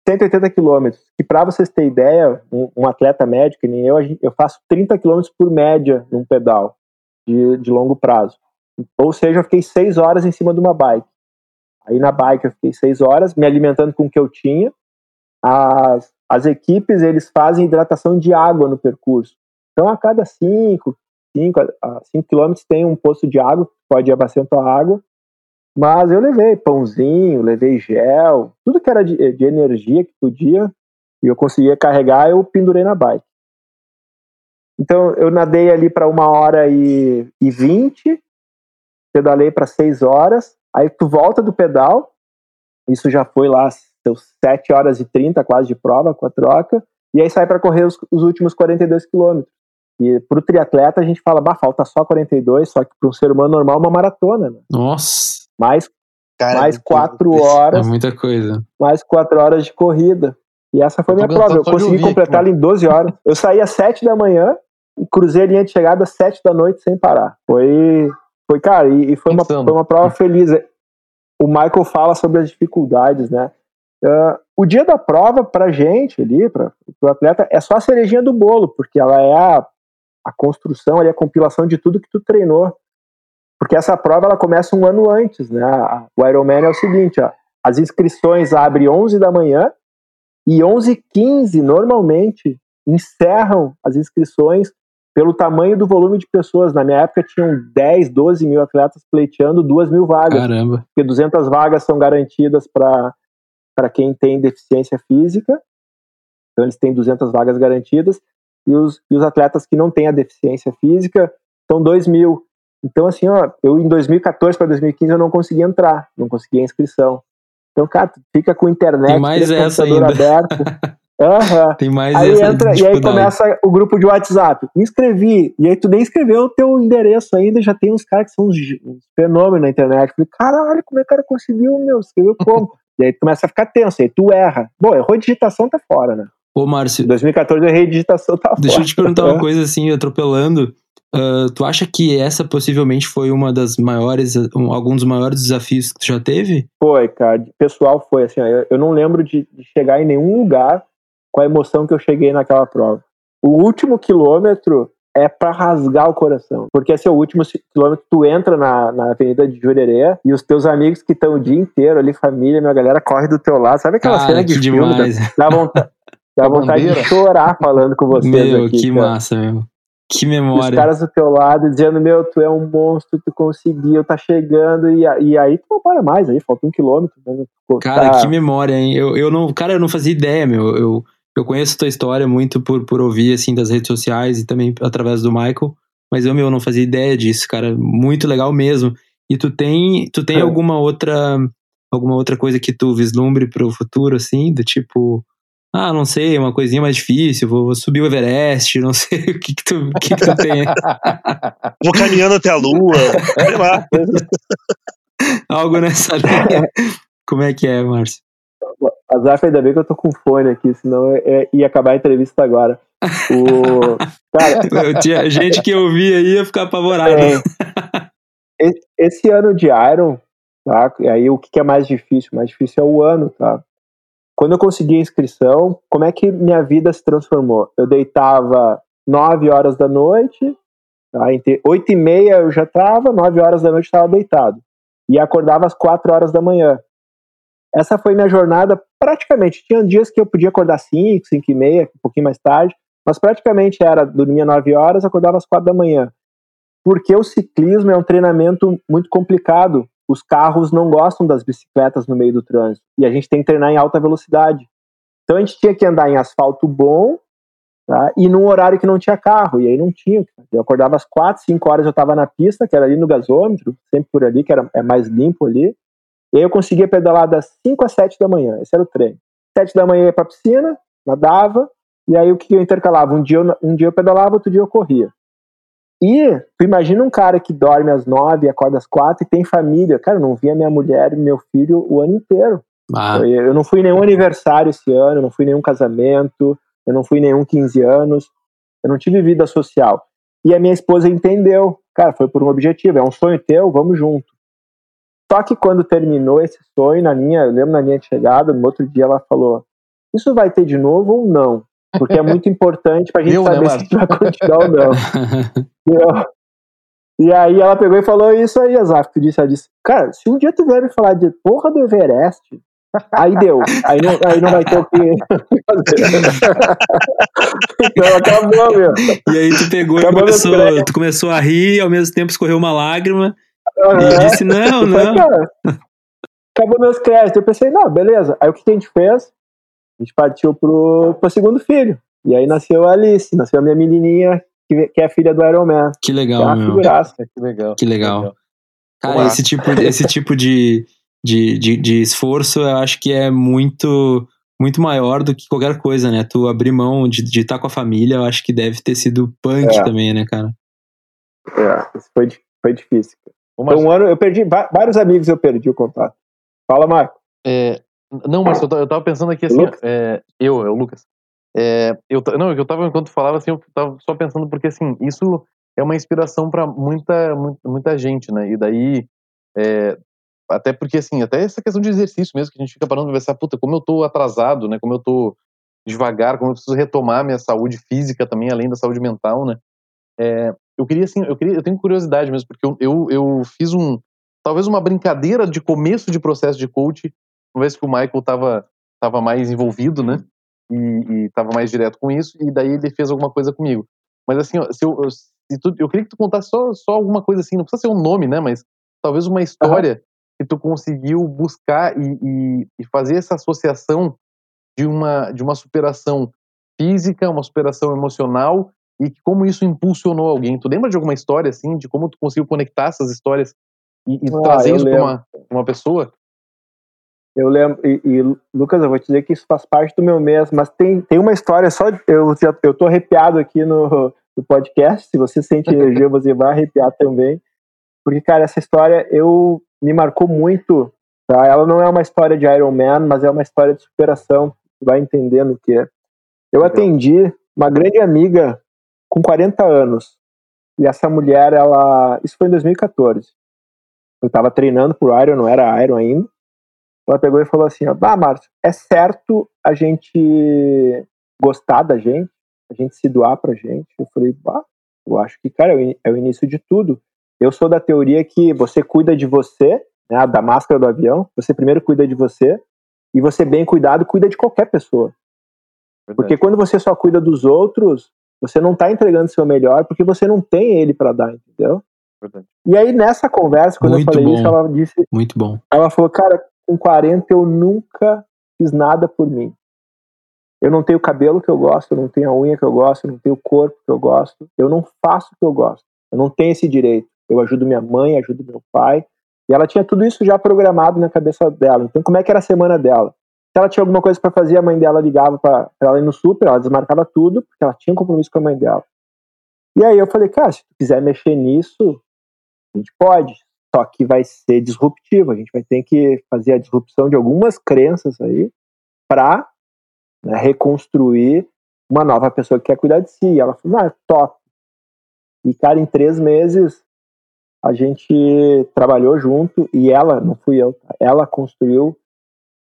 180 quilômetros. E para vocês terem ideia, um, um, atleta médio, que nem eu, eu faço 30 quilômetros por média num pedal de, de longo prazo. Ou seja, eu fiquei seis horas em cima de uma bike. Aí na bike eu fiquei seis horas, me alimentando com o que eu tinha. As, as equipes, eles fazem hidratação de água no percurso. Então, a cada 5, 5, 5 quilômetros tem um posto de água, pode abastecer a água. Mas eu levei pãozinho, levei gel, tudo que era de, de energia que podia, e eu conseguia carregar, eu pendurei na bike. Então, eu nadei ali para uma hora e, e 20, pedalei para 6 horas, aí tu volta do pedal, isso já foi lá seus 7 horas e 30 quase de prova com a troca, e aí sai para correr os, os, últimos 42 quilômetros. E para o triatleta a gente fala, bah, falta só 42, só que para um ser humano normal uma maratona, né? Nossa! Mais, Cara, mais é quatro muito- horas, É muita coisa. mais quatro horas de corrida. E essa foi Eu minha prova. Eu consegui ela em 12 horas. Eu saí às 7 da manhã e cruzei a linha de chegada às 7 da noite sem parar. Foi, foi cara, e, e foi, uma, foi uma prova feliz. O Michael fala sobre as dificuldades, né? Ah, o dia da prova, pra gente ali, para o atleta, é só a cerejinha do bolo, porque ela é a, a construção, ali, a compilação de tudo que tu treinou. Porque essa prova ela começa um ano antes, né? O Ironman é o seguinte, ó, as inscrições abrem 11 da manhã e 11h15, normalmente, encerram as inscrições pelo tamanho do volume de pessoas. Na minha época tinham 10, 12 mil atletas pleiteando 2 mil vagas Caramba. porque 200 vagas são garantidas para quem tem deficiência física, então eles têm 200 vagas garantidas, e os, e os atletas que não têm a deficiência física são 2 mil. Então, assim, ó, eu em 2014 para 2015 eu não consegui entrar, não consegui a inscrição. Então, cara, fica com internet, Tem mais essa ainda. aberto. [LAUGHS] Aham. Tem mais Aí essa entra, e aí começa o grupo de WhatsApp. Me inscrevi. E aí tu nem escreveu o teu endereço ainda, já tem uns caras que são uns, fenômenos na internet. Falei, caralho, como é que o cara conseguiu, meu? Escreveu como? [LAUGHS] e aí tu começa a ficar tenso, aí tu erra. Bom, errou digitação, tá fora, né? Ô, Márcio, 2014 eu errei digitação, tá deixa eu fora. te perguntar uma [LAUGHS] É. coisa assim, atropelando. Ah, tu acha que essa possivelmente foi uma das maiores, um- algum dos maiores desafios que tu já teve? Foi, cara. Pessoal, foi assim, ó, eu, eu não lembro de, de chegar em nenhum lugar com a emoção que eu cheguei naquela prova. O último quilômetro é pra rasgar o coração. Porque esse é o último quilômetro, tu entra na, na Avenida de Jurerê e os teus amigos que estão o dia inteiro ali, família, minha galera, corre do teu lado. Sabe aquela Cara, cena de que filme? Demais. dá vontade, dá A vontade de chorar falando com vocês Meu, aqui. que cara. massa, meu. Que E os memória. caras do teu lado dizendo, meu, tu é um monstro, tu conseguiu, tá chegando, e, e aí tu não para mais, aí falta um quilômetro. Né? Cara, tá- que memória, hein? Eu, eu não, cara, eu não fazia ideia, meu. Eu, eu conheço tua história muito por, por ouvir, assim, das redes sociais e também através do Michael. Mas eu, meu, não fazia ideia disso, cara. Muito legal mesmo. E tu tem, tu tem É. alguma outra, alguma outra coisa que tu vislumbre pro futuro, assim? Do tipo, ah, não sei, uma coisinha mais difícil, vou, vou subir o Everest, não [LAUGHS] sei o que que tu, que que tu tem. [LAUGHS] Vou caminhando até a lua. Sei lá. [LAUGHS] Algo nessa linha. Como é que é, Márcio? Azar, ainda bem que eu tô com fone aqui, senão é- é- ia acabar a entrevista agora. O... [LAUGHS] Cara, Eu tinha gente que ouvia aí ia ficar apavorado. é, esse ano de Iron, tá? E aí o que é mais difícil? O mais difícil é o ano, tá? Quando eu consegui a inscrição, como é que minha vida se transformou? Eu deitava 9 horas da noite, tá? Entre 8 e meia eu já estava, 9 horas da noite eu estava deitado. E acordava às 4 horas da manhã. Essa foi minha jornada praticamente. Tinha dias que eu podia acordar 5, 5 e meia, um pouquinho mais tarde, mas praticamente era dormia 9 horas, acordava às 4 da manhã. Porque o ciclismo é um treinamento muito complicado. Os carros não gostam das bicicletas no meio do trânsito. E a gente tem que treinar em alta velocidade. Então a gente tinha que andar em asfalto bom tá? e num horário que não tinha carro. E aí não tinha. Eu acordava às 4, 5 horas eu estava na pista, que era ali no gasômetro, sempre por ali, que era, é mais limpo ali. E aí eu conseguia pedalar das 5 às 7 da manhã. Esse era o treino. 7 da manhã eu ia pra piscina, nadava, e aí o que eu intercalava? Um dia eu, um dia eu pedalava, outro dia eu corria. E tu imagina um cara que dorme às 9 e acorda às 4 e tem família. Cara, eu não via minha mulher e meu filho o ano inteiro. Ah, Eu, eu não fui em nenhum aniversário esse ano, eu não fui em nenhum casamento, eu não fui em nenhum 15 anos, eu não tive vida social. E a minha esposa entendeu, cara, foi por um objetivo, é um sonho teu, vamos junto. Só que quando terminou esse sonho, na linha, eu lembro na linha de chegada, no outro dia ela falou: Isso vai ter de novo ou não? Porque é muito importante pra gente né, saber se Márcio? vai continuar ou não. [LAUGHS] Deu. E aí ela pegou e falou isso aí, Azaf, tu disse, ela disse, cara, se um dia tu vier me falar de porra do Everest, aí deu, aí não, aí não vai ter o que fazer. [LAUGHS] então acabou, meu. E aí tu pegou Acabou e começou, tu começou a rir, ao mesmo tempo escorreu uma lágrima e Aham. disse, não, Eu falei, não. acabou meus créditos. Eu pensei, não, beleza. Aí o que que a gente fez? A gente partiu pro, pro segundo filho. E aí nasceu a Alice, nasceu a minha menininha, que, que é filha do Iron Man. Que Que é legal, uma meu. figuraça. que legal. Que legal. Cara, esse tipo, esse tipo de, de, de, de esforço eu acho que é muito muito maior do que qualquer coisa, né? Tu abrir mão de de estar com a família, eu acho que deve ter sido punk É. também, né, cara? É, isso foi, foi difícil. Ô, Márcio, um ano, eu perdi, vários amigos eu perdi o contato. Fala, Marco. é, não, Márcio, eu eu tava pensando aqui assim, Lucas? é, eu, é o Lucas. É, eu, não, é eu tava, enquanto falava assim, eu tava só pensando, porque assim, isso é uma inspiração pra muita, muita, muita gente, né? E daí, é, até porque assim, até essa questão de exercício mesmo, que a gente fica parando pra pensar, puta, como eu tô atrasado, né? Como eu tô devagar, como eu preciso retomar minha saúde física também, além da saúde mental, né? É, eu queria assim, eu queria, eu tenho curiosidade mesmo, porque eu, eu, eu fiz um, talvez uma brincadeira de começo de processo de coach, uma vez que o Michael tava, tava mais envolvido, né? E, e tava mais direto com isso, e daí ele fez alguma coisa comigo. Mas assim, se eu, se tu- eu queria que tu contasse só, só alguma coisa assim, não precisa ser um nome, né? Mas talvez uma história que tu conseguiu buscar e, e, e fazer essa associação de uma, de uma superação física, uma superação emocional e como isso impulsionou alguém. Tu lembra de alguma história assim, de como tu conseguiu conectar essas histórias e, e Ah, trazer isso para uma, uma pessoa? Eu lembro, e, e, Lucas, eu vou te dizer que isso faz parte do meu mês, mas tem, tem uma história só. Eu, eu tô arrepiado aqui no, no podcast. Se você sente [LAUGHS] energia, você vai arrepiar também. Porque, cara, essa história eu me marcou muito. Tá? Ela não é uma história de Iron Man, mas é uma história de superação. Vai entendendo o que é. Eu atendi uma grande amiga com 40 anos. E essa mulher, ela. Isso foi em 2014. Eu tava treinando por Iron, não era Iron ainda. Ela pegou e falou assim: ó, Ah, Márcio, é certo a gente gostar da gente, a gente se doar pra gente? Eu falei: Bah, eu acho que, cara, é o é o início de tudo. Eu sou da teoria que você cuida de você, né, da máscara do avião, você primeiro cuida de você, e você, bem cuidado, cuida de qualquer pessoa. Porque quando você só cuida dos outros, você não tá entregando seu melhor porque você não tem ele para dar, entendeu? Verdade. E aí nessa conversa, quando Muito eu falei bom. isso, ela disse, Muito bom. ela falou, cara, com 40 eu nunca fiz nada por mim. Eu não tenho o cabelo que eu gosto, eu não tenho a unha que eu gosto, eu não tenho o corpo que eu gosto, eu não faço o que eu gosto. Eu não tenho esse direito. Eu ajudo minha mãe, ajudo meu pai. E ela tinha tudo isso já programado na cabeça dela. Então, como é que era a semana dela? Se ela tinha alguma coisa para fazer, a mãe dela ligava para ela ir no super, ela desmarcava tudo, porque ela tinha um compromisso com a mãe dela. E aí eu falei, cara, se tu quiser mexer nisso, a gente pode. Só que vai ser disruptivo. A gente vai ter que fazer a disrupção de algumas crenças aí para reconstruir uma nova pessoa que quer cuidar de si. E ela falou, ah, top. E, cara, em três meses a gente trabalhou junto e ela, não fui eu, tá? ela construiu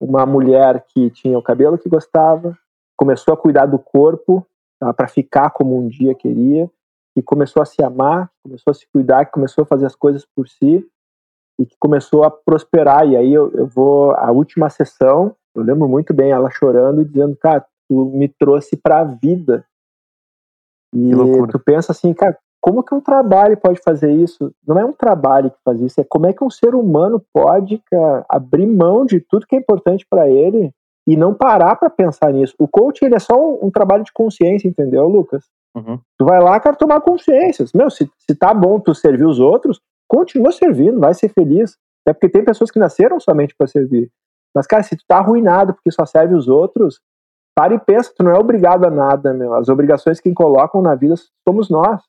uma mulher que tinha o cabelo que gostava, começou a cuidar do corpo tá, para ficar como um dia queria, e começou a se amar, começou a se cuidar, que começou a fazer as coisas por si e que começou a prosperar. E aí eu, eu vou a última sessão, eu lembro muito bem ela chorando e dizendo, cara, tu me trouxe para a vida. E tu pensa assim, cara, como que um trabalho pode fazer isso? Não é um trabalho que faz isso, é como é que um ser humano pode cara, abrir mão de tudo que é importante para ele e não parar para pensar nisso. O coaching ele é só um, um trabalho de consciência, entendeu, Lucas? Uhum. Tu vai lá, cara, tomar consciência. Meu, se, se tá bom tu servir os outros, continua servindo, vai ser feliz. Até porque tem pessoas que nasceram somente para servir. Mas, cara, se tu tá arruinado porque só serve os outros, para e pensa, tu não é obrigado a nada, meu. As obrigações que colocam na vida somos nós.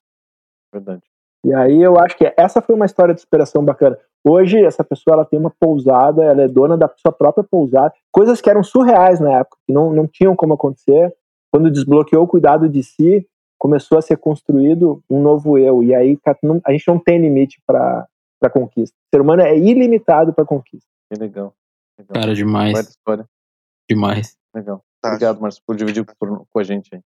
Verdade. E aí eu acho que essa foi uma história de superação bacana. Hoje, essa pessoa ela tem uma pousada, ela é dona da sua própria pousada. Coisas que eram surreais na época, que não, não tinham como acontecer. Quando desbloqueou o cuidado de si, começou a ser construído um novo eu. E aí a gente não tem limite para conquista. O ser humano é ilimitado para conquista. Que legal. legal. Cara, demais. Demais. Legal. Tá. Obrigado, Márcio, por dividir por- com a gente aí.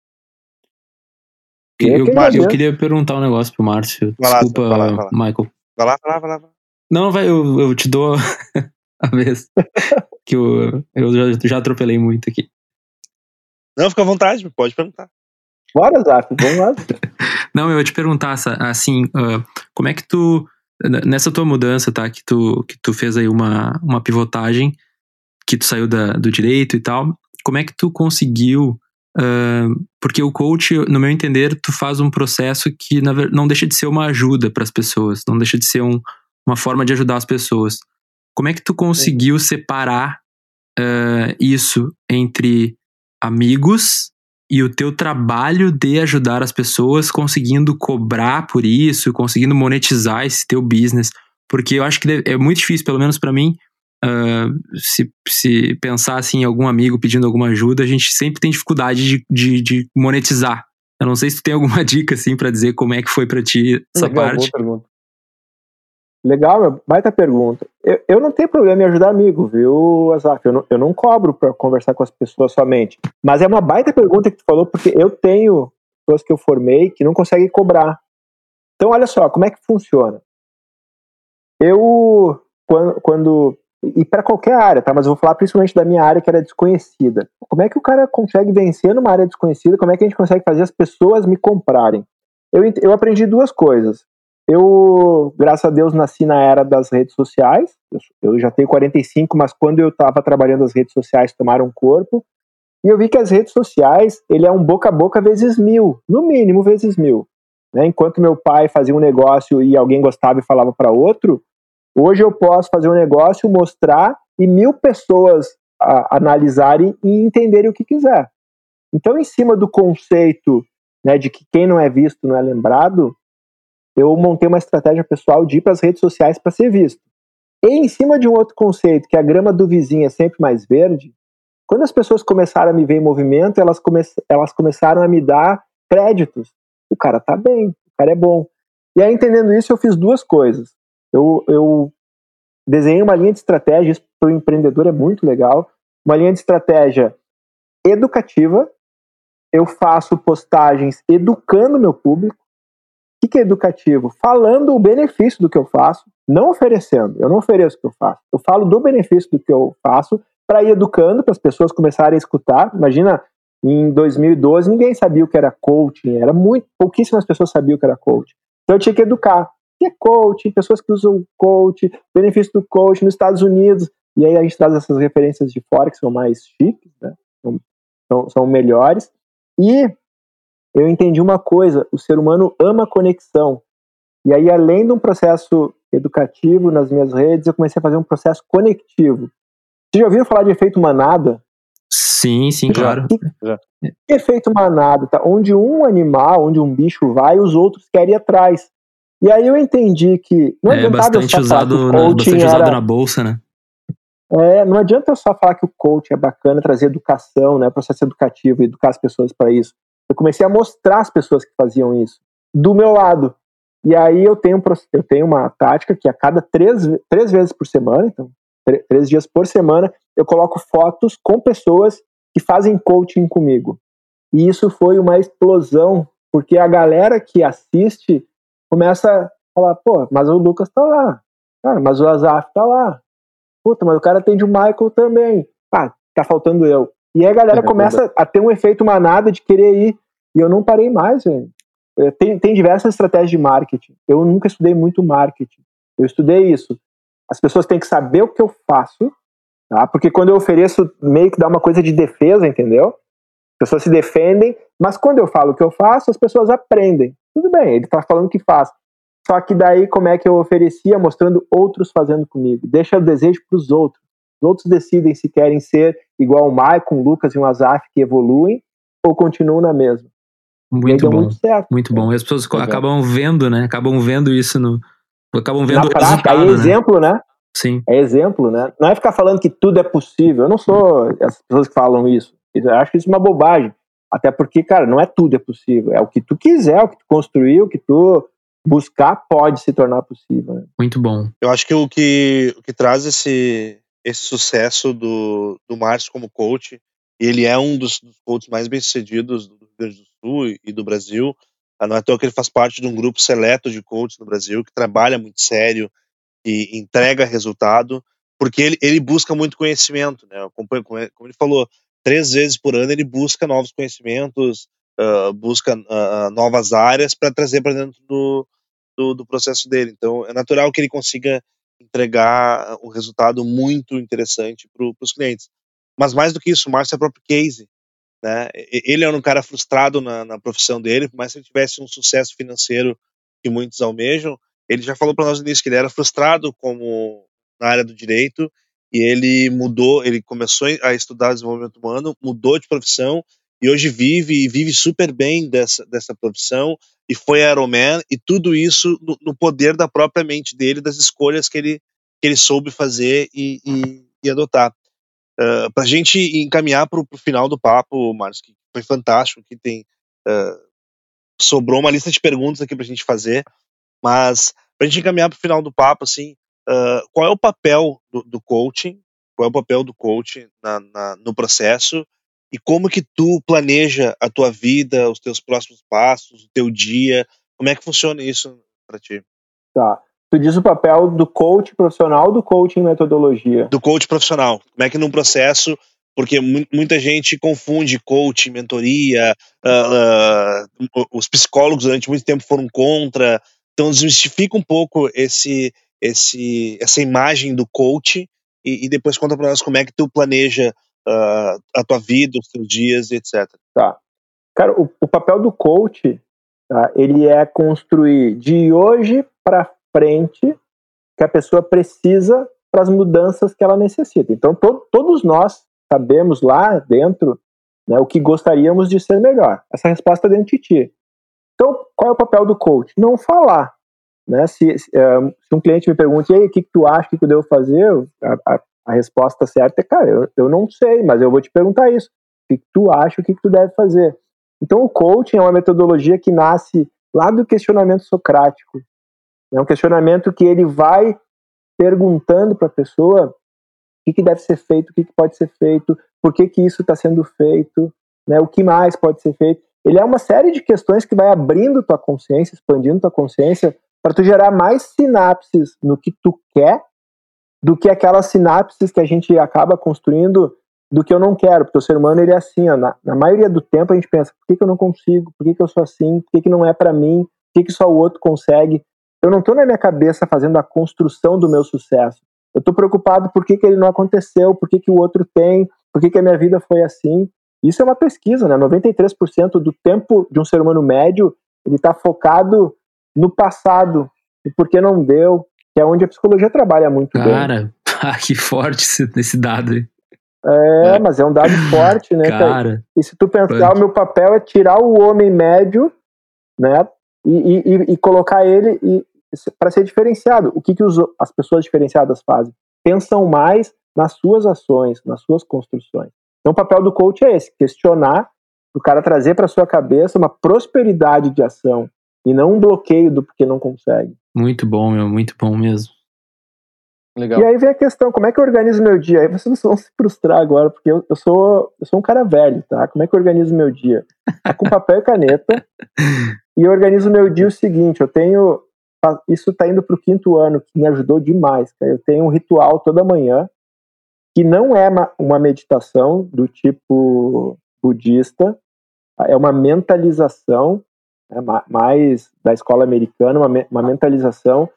Eu Eu, que eu agradeço. queria perguntar um negócio pro Márcio. Vai lá, Desculpa, vai lá, vai lá. Michael. Vai lá, vai lá, vai lá. Não, vai, eu, eu te dou [LAUGHS] a vez. [LAUGHS] que eu, eu já, já atropelei muito aqui. Não, fica à vontade, pode perguntar. Bora, Zaf, vamos lá. [LAUGHS] Não, eu ia te perguntar, assim, ah, como é que tu, nessa tua mudança, tá, que tu, que tu fez aí uma, uma pivotagem, que tu saiu da, do direito e tal, como é que tu conseguiu, ah, porque o coach, no meu entender, tu faz um processo que não deixa de ser uma ajuda para as pessoas, não deixa de ser um, uma forma de ajudar as pessoas. Como é que tu conseguiu separar ah, isso entre amigos e o teu trabalho de ajudar as pessoas conseguindo cobrar por isso, conseguindo monetizar esse teu business, porque eu acho que é muito difícil, pelo menos para mim, ah, se, se pensar assim em algum amigo pedindo alguma ajuda, a gente sempre tem dificuldade de, de, de monetizar. Eu não sei se tu tem alguma [LAUGHS] dica assim para dizer como é que foi para ti essa legal, parte. Legal, meu, baita pergunta. Eu, eu não tenho problema em ajudar amigo, viu, Azaf? Eu não, eu não cobro para conversar com as pessoas somente. Mas é uma baita pergunta que tu falou, porque eu tenho pessoas que eu formei que não conseguem cobrar. Então, olha só, como é que funciona? Eu, quando. quando e para qualquer área, tá? Mas eu vou falar principalmente da minha área que era desconhecida. Como é que o cara consegue vencer numa área desconhecida? Como é que a gente consegue fazer as pessoas me comprarem? Eu, eu aprendi duas coisas. Eu, graças a Deus, nasci na era das redes sociais. Eu, eu já tenho 45, mas quando eu estava trabalhando as redes sociais tomaram corpo. E eu vi que as redes sociais, ele é um boca a boca vezes mil, no mínimo vezes mil. Né? Enquanto meu pai fazia um negócio e alguém gostava e falava para outro, hoje eu posso fazer um negócio, mostrar e mil pessoas a, analisarem e entenderem o que quiser. Então, em cima do conceito né, de que quem não é visto não é lembrado, eu montei uma estratégia pessoal de ir para as redes sociais para ser visto. E em cima de um outro conceito, que a grama do vizinho é sempre mais verde, quando as pessoas começaram a me ver em movimento, elas, come elas começaram a me dar créditos. O cara tá bem, o cara é bom. E aí, entendendo isso, eu fiz duas coisas. Eu, eu desenhei uma linha de estratégia, isso para o empreendedor é muito legal, uma linha de estratégia educativa, eu faço postagens educando meu público. O que é educativo? Falando o benefício do que eu faço, não oferecendo. Eu não ofereço o que eu faço. Eu falo do benefício do que eu faço para ir educando, para as pessoas começarem a escutar. Imagina, em 2012 ninguém sabia o que era coaching, era muito pouquíssimas pessoas sabiam o que era coaching. Então eu tinha que educar. Que é coaching? Pessoas que usam coaching, benefício do coaching nos Estados Unidos. E aí a gente traz essas referências de fora que são mais chiques, né? são, são melhores. E eu entendi uma coisa: o ser humano ama conexão. E aí, além de um processo educativo nas minhas redes, eu comecei a fazer um processo conectivo. Vocês já ouviram falar de efeito manada? Sim, sim, claro. Que, que efeito manada, tá? Onde um animal, onde um bicho vai, os outros querem ir atrás. E aí eu entendi que não é bastante usado, na, bastante usado na bolsa, né? É, não adianta eu só falar que o coach é bacana, trazer educação, né, processo educativo, educar as pessoas para isso. Eu comecei a mostrar as pessoas que faziam isso do meu lado. E aí eu tenho, eu tenho uma tática que a cada três, três vezes por semana, então três dias por semana, eu coloco fotos com pessoas que fazem coaching comigo. E isso foi uma explosão, porque a galera que assiste começa a falar, pô, mas o Lucas tá lá, cara, mas o Azaf tá lá, Puta, mas o cara atende o Michael também. Ah, tá faltando eu. E aí a galera é, começa a ter um efeito manada de querer ir. E eu não parei mais, velho. É, tem, tem diversas estratégias de marketing. Eu nunca estudei muito marketing. Eu estudei isso. As pessoas têm que saber o que eu faço, tá? Porque quando eu ofereço, meio que dá uma coisa de defesa, entendeu? As pessoas se defendem, mas quando eu falo o que eu faço, as pessoas aprendem. Tudo bem, ele está falando o que faz. Só que daí, como é que eu oferecia? Mostrando outros fazendo comigo. Deixa o desejo para os outros. Os outros decidem se querem ser igual o Maicon, o Lucas e o Azaf, que evoluem, ou continuam na mesma. Muito bom. Muito, certo, muito bom. E as pessoas é acabam vendo, né? Acabam vendo isso no. Acabam vendo na prática, é exemplo, né? Sim. É exemplo, né? Não é ficar falando que tudo é possível. Eu não sou as pessoas que falam isso. Eu acho que isso é uma bobagem. Até porque, cara, não é tudo é possível. É o que tu quiser, o que tu construiu, o que tu buscar pode se tornar possível. Né? Muito bom. Eu acho que o que, o que traz esse, esse sucesso do, do Márcio como coach, ele é um dos, dos coaches mais bem-sucedidos do Rio Grande do Sul e do Brasil. Ah, não é à toa que ele faz parte de um grupo seleto de coaches no Brasil, que trabalha muito sério e entrega resultado, porque ele, ele busca muito conhecimento. Né? Como ele falou, três vezes por ano ele busca novos conhecimentos, uh, busca uh, novas áreas para trazer para dentro do, do, do, processo dele. Então, é natural que ele consiga entregar um resultado muito interessante para os clientes. Mas mais do que isso, o Márcio é próprio case. Né? Ele era um cara frustrado na, na profissão dele, por mais que ele tivesse um sucesso financeiro que muitos almejam, ele já falou para nós no início que ele era frustrado como na área do direito e ele mudou, ele começou a estudar desenvolvimento humano, mudou de profissão e hoje vive e vive super bem dessa, dessa profissão e foi Ironman e tudo isso no, no, poder da própria mente dele, das escolhas que ele, que ele soube fazer e, e, e adotar. Uh, ah, para a gente encaminhar para o final do papo, Marcos, que foi fantástico, que tem uh, sobrou uma lista de perguntas aqui para a gente fazer, mas para a gente encaminhar para o final do papo, assim, uh, qual é o papel do, do coaching? Qual é o papel do coaching na, na, no processo e como que tu planeja a tua vida, os teus próximos passos, o teu dia? Como é que funciona isso para ti? Tá. Tu diz o papel do coach profissional do coach em metodologia? Do coach profissional. Como é que num processo porque muita gente confunde coach, mentoria, uh, uh, os psicólogos durante muito tempo foram contra, então desmistifica um pouco esse, esse, essa imagem do coach e, e depois conta para nós como é que tu planeja uh, a tua vida, os teus dias, etc. Tá. Cara, o, o papel do coach, tá, ele é construir de hoje para frente que a pessoa precisa para as mudanças que ela necessita. Então, to, todos nós sabemos lá dentro né, o que gostaríamos de ser melhor. Essa resposta dentro de ti. Então, qual é o papel do coach? Não falar. Né? Se, um, se um cliente me pergunta, e aí, o que, que tu acha que eu devo fazer? A, a, a resposta certa é, cara, eu, eu não sei, mas eu vou te perguntar isso. O que, que tu acha, o que, que tu deve fazer? Então, o coaching é uma metodologia que nasce lá do questionamento socrático. É um questionamento que ele vai perguntando para a pessoa o que, que deve ser feito, o que, que pode ser feito, por que, que isso está sendo feito, né, o que mais pode ser feito. Ele é uma série de questões que vai abrindo tua consciência, expandindo tua consciência, para tu gerar mais sinapses no que tu quer do que aquelas sinapses que a gente acaba construindo do que eu não quero, porque o ser humano ele é assim, ó, na, na, maioria do tempo a gente pensa, por que, que eu não consigo, por que, que eu sou assim, por que, que não é para mim, por que, que só o outro consegue. Eu não estou na minha cabeça fazendo a construção do meu sucesso. Eu estou preocupado por que, que ele não aconteceu, por que, que o outro tem, por que, que a minha vida foi assim. Isso é uma pesquisa, né? 93% do tempo de um ser humano médio ele está focado no passado e por que não deu, que é onde a psicologia trabalha muito Cara, bem. Cara, [LAUGHS] que forte esse, esse dado aí. É, é, mas é um dado [COUGHS] forte, né? Cara, e se tu pensar, punk. o meu papel é tirar o homem médio, né? E, e, e colocar ele para ser diferenciado. O que, que os, as pessoas diferenciadas fazem? Pensam mais nas suas ações, nas suas construções. Então, o papel do coach é esse: questionar, o cara trazer para sua cabeça uma prosperidade de ação e não um bloqueio do porque não consegue. Muito bom, meu, muito bom mesmo. Legal. E aí vem a questão, como é que eu organizo meu dia? Aí vocês não vão se frustrar agora, porque eu, eu, sou, eu sou um cara velho, tá? Como é que eu organizo meu dia? É com papel e caneta. [LAUGHS] e eu organizo meu dia o seguinte, eu tenho... Isso está indo para o quinto ano, que me ajudou demais. Tá? Eu tenho um ritual toda manhã, que não é uma meditação do tipo budista, é uma mentalização, é mais da escola americana, uma, uma mentalização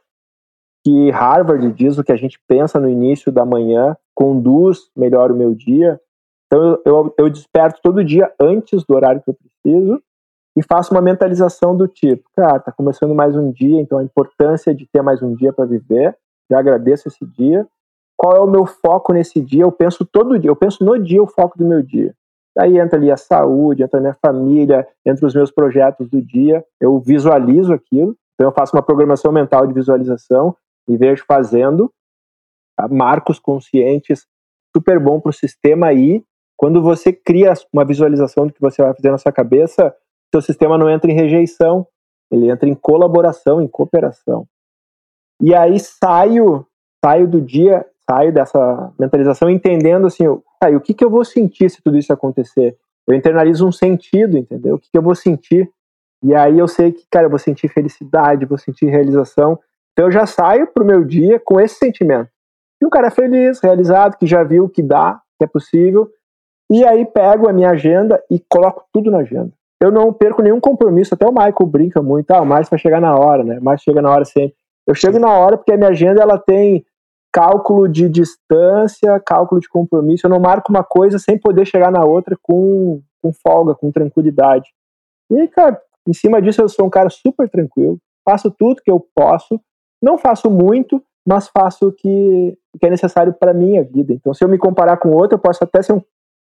que Harvard diz o que a gente pensa no início da manhã conduz melhor o meu dia. Então eu, eu desperto todo dia antes do horário que eu preciso e faço uma mentalização do tipo, cara, tá começando mais um dia, então a importância de ter mais um dia para viver. Já agradeço esse dia. Qual é o meu foco nesse dia? Eu penso todo dia, eu penso no dia o foco do meu dia. Daí entra ali a saúde, entra a minha família, entra os meus projetos do dia. Eu visualizo aquilo. Então eu faço uma programação mental de visualização me vejo fazendo, tá? marcos conscientes, super bom para o sistema aí. Quando você cria uma visualização do que você vai fazer na sua cabeça, seu sistema não entra em rejeição, ele entra em colaboração, em cooperação. E aí saio, saio do dia, saio dessa mentalização entendendo assim, tá, o que, que eu vou sentir se tudo isso acontecer? Eu internalizo um sentido, entendeu? O que, que eu vou sentir? E aí eu sei que, cara, eu vou sentir felicidade, vou sentir realização. Então eu já saio pro meu dia com esse sentimento. E um cara feliz, realizado, que já viu que dá, que é possível. E aí pego a minha agenda e coloco tudo na agenda. Eu não perco nenhum compromisso, até o Michael brinca muito, ah, o Márcio vai chegar na hora, né? O Márcio chega na hora sempre. Eu chego na hora porque a minha agenda ela tem cálculo de distância, cálculo de compromisso. Eu não marco uma coisa sem poder chegar na outra com, com folga, com tranquilidade. E, cara, em cima disso eu sou um cara super tranquilo, faço tudo que eu posso, não faço muito, mas faço o que, o que é necessário para minha vida. Então, se eu me comparar com outro, eu posso até ser um,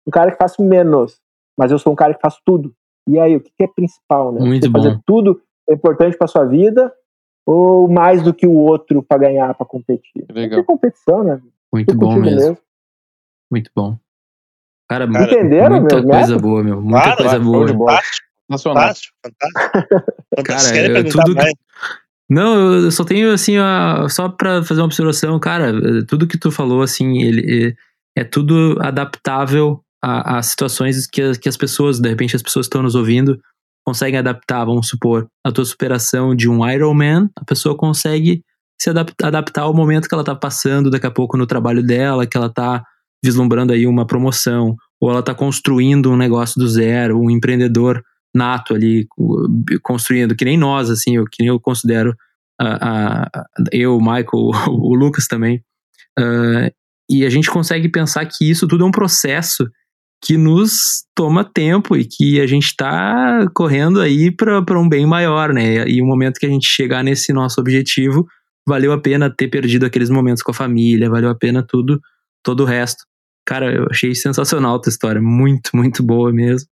um cara que faço menos, mas eu sou um cara que faço tudo. E aí, o que, que é principal, né? Muito Você bom. fazer tudo é importante para sua vida ou mais do que o outro para ganhar, para competir? Legal. É competição, né? Muito bom mesmo. mesmo. Muito bom. Cara, Cara Entenderam, muita meu coisa boa, meu. Muita Claro, coisa boa. de bola. Fantástico, fantástico, fantástico. Cara, eu- tudo que-? Não, eu só tenho assim, a- só pra fazer uma observação, cara, tudo que tu falou, assim, ele é, é tudo adaptável a situações que, as- que as pessoas, de repente as pessoas estão nos ouvindo, conseguem adaptar, vamos supor, a tua superação de um Ironman, a pessoa consegue se adap- adaptar ao momento que ela tá passando daqui a pouco no trabalho dela, que ela tá vislumbrando aí uma promoção, ou ela tá construindo um negócio do zero, um empreendedor nato ali, co- construindo, que nem nós, assim, eu, que nem eu considero, eu, o Michael, [LAUGHS] o Lucas também. Ah, e a gente consegue pensar que isso tudo é um processo que nos toma tempo e que a gente está correndo aí para um bem maior, né? E o momento que a gente chegar nesse nosso objetivo, valeu a pena ter perdido aqueles momentos com a família, valeu a pena tudo, todo o resto. Cara, eu achei sensacional a tua história, muito, muito boa mesmo.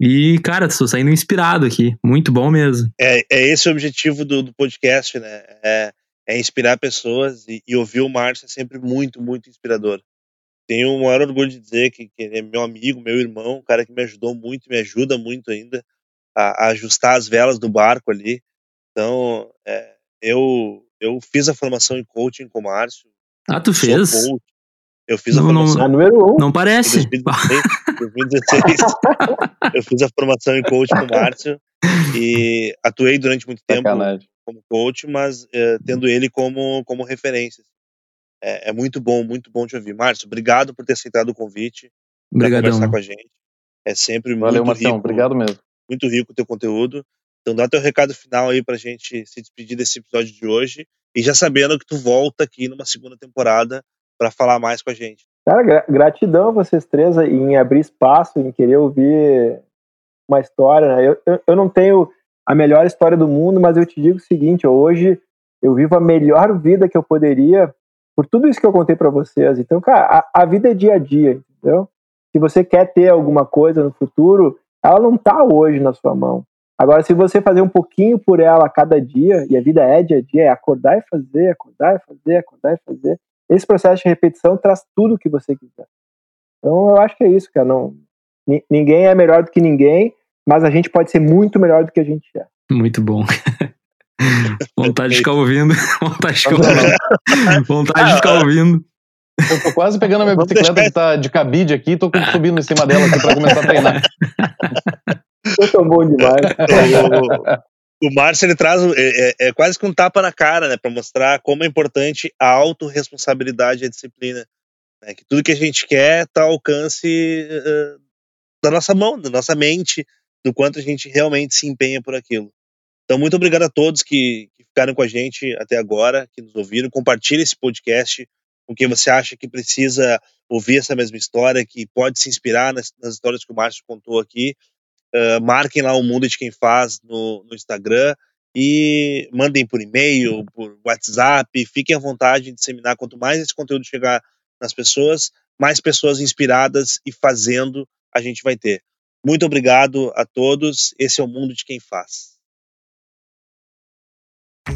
E, cara, estou saindo inspirado aqui, muito bom mesmo. É, é esse o objetivo do, do podcast, né? É, é inspirar pessoas e, e ouvir o Márcio é sempre muito, muito inspirador tenho o maior orgulho de dizer que, que ele é meu amigo, meu irmão, um cara que me ajudou muito, me ajuda muito ainda a, a ajustar as velas do barco ali. Então, é, eu, eu fiz a formação em coaching com o Márcio. Ah, tu fez? Eu fiz não, a formação. Não, número um. Não parece. Em 2016, 2016 [LAUGHS] eu fiz a formação em coaching com o Márcio e atuei durante muito tempo Sacanagem. como coach, mas é, tendo ele como, como referência. É, é, muito bom, muito bom te ouvir. Márcio, obrigado por ter aceitado o convite para conversar com a gente. É sempre Valeu, muito Marcião, rico. Obrigado mesmo. Muito rico o teu conteúdo. Então dá teu recado final aí pra gente se despedir desse episódio de hoje e já sabendo que tu volta aqui numa segunda temporada para falar mais com a gente. Cara, gratidão a vocês três em abrir espaço, em querer ouvir uma história. Né? Eu, eu, eu não tenho a melhor história do mundo, mas eu te digo o seguinte: hoje eu vivo a melhor vida que eu poderia por tudo isso que eu contei para vocês. Então, cara, a, a, vida é dia a dia, entendeu? Se você quer ter alguma coisa no futuro, ela não tá hoje na sua mão. Agora, se você fazer um pouquinho por ela a cada dia, e a vida é dia a dia, é acordar e fazer, acordar e fazer, acordar e fazer, esse processo de repetição traz tudo o que você quiser. Então, eu acho que é isso, cara. Não, ninguém é melhor do que ninguém, mas a gente pode ser muito melhor do que a gente é. Muito bom. [LAUGHS] [LAUGHS] Vontade de ficar ouvindo. [LAUGHS] Vontade de ficar ouvindo. Vontade de ficar ouvindo. Eu tô quase pegando a minha bicicleta que tá de cabide aqui, tô subindo em cima dela aqui pra começar a treinar. [LAUGHS] Eu tô bom demais. O, o Márcio, ele traz, é, é, é, quase que um tapa na cara, né, pra mostrar como é importante a autorresponsabilidade e a disciplina. Né, que tudo que a gente quer tá ao alcance uh, da nossa mão, da nossa mente, do quanto a gente realmente se empenha por aquilo. Então, muito obrigado a todos que, que ficaram com a gente até agora, que nos ouviram. Compartilhe esse podcast com quem você acha que precisa ouvir essa mesma história, que pode se inspirar nas, nas histórias que o Márcio contou aqui. Uh, marquem lá o Mundo de Quem Faz no, no Instagram e mandem por e-mail, por WhatsApp. Fiquem à vontade de disseminar. Quanto mais esse conteúdo chegar nas pessoas, mais pessoas inspiradas e fazendo a gente vai ter. Muito obrigado a todos. Esse é o Mundo de Quem Faz.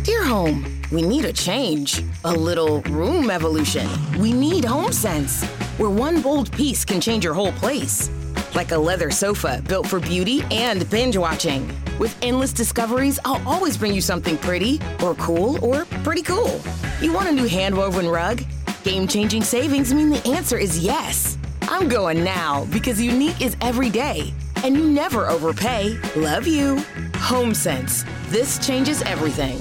Dear home, we need a change. A little room evolution. We need HomeSense, where one bold piece can change your whole place. Like a leather sofa built for beauty and binge watching. With endless discoveries, I'll always bring you something pretty, or cool, or pretty cool. You want a new hand woven rug? Game changing savings mean the answer is yes. I'm going now because unique is every day. And you never overpay. Love you. HomeSense. This changes everything.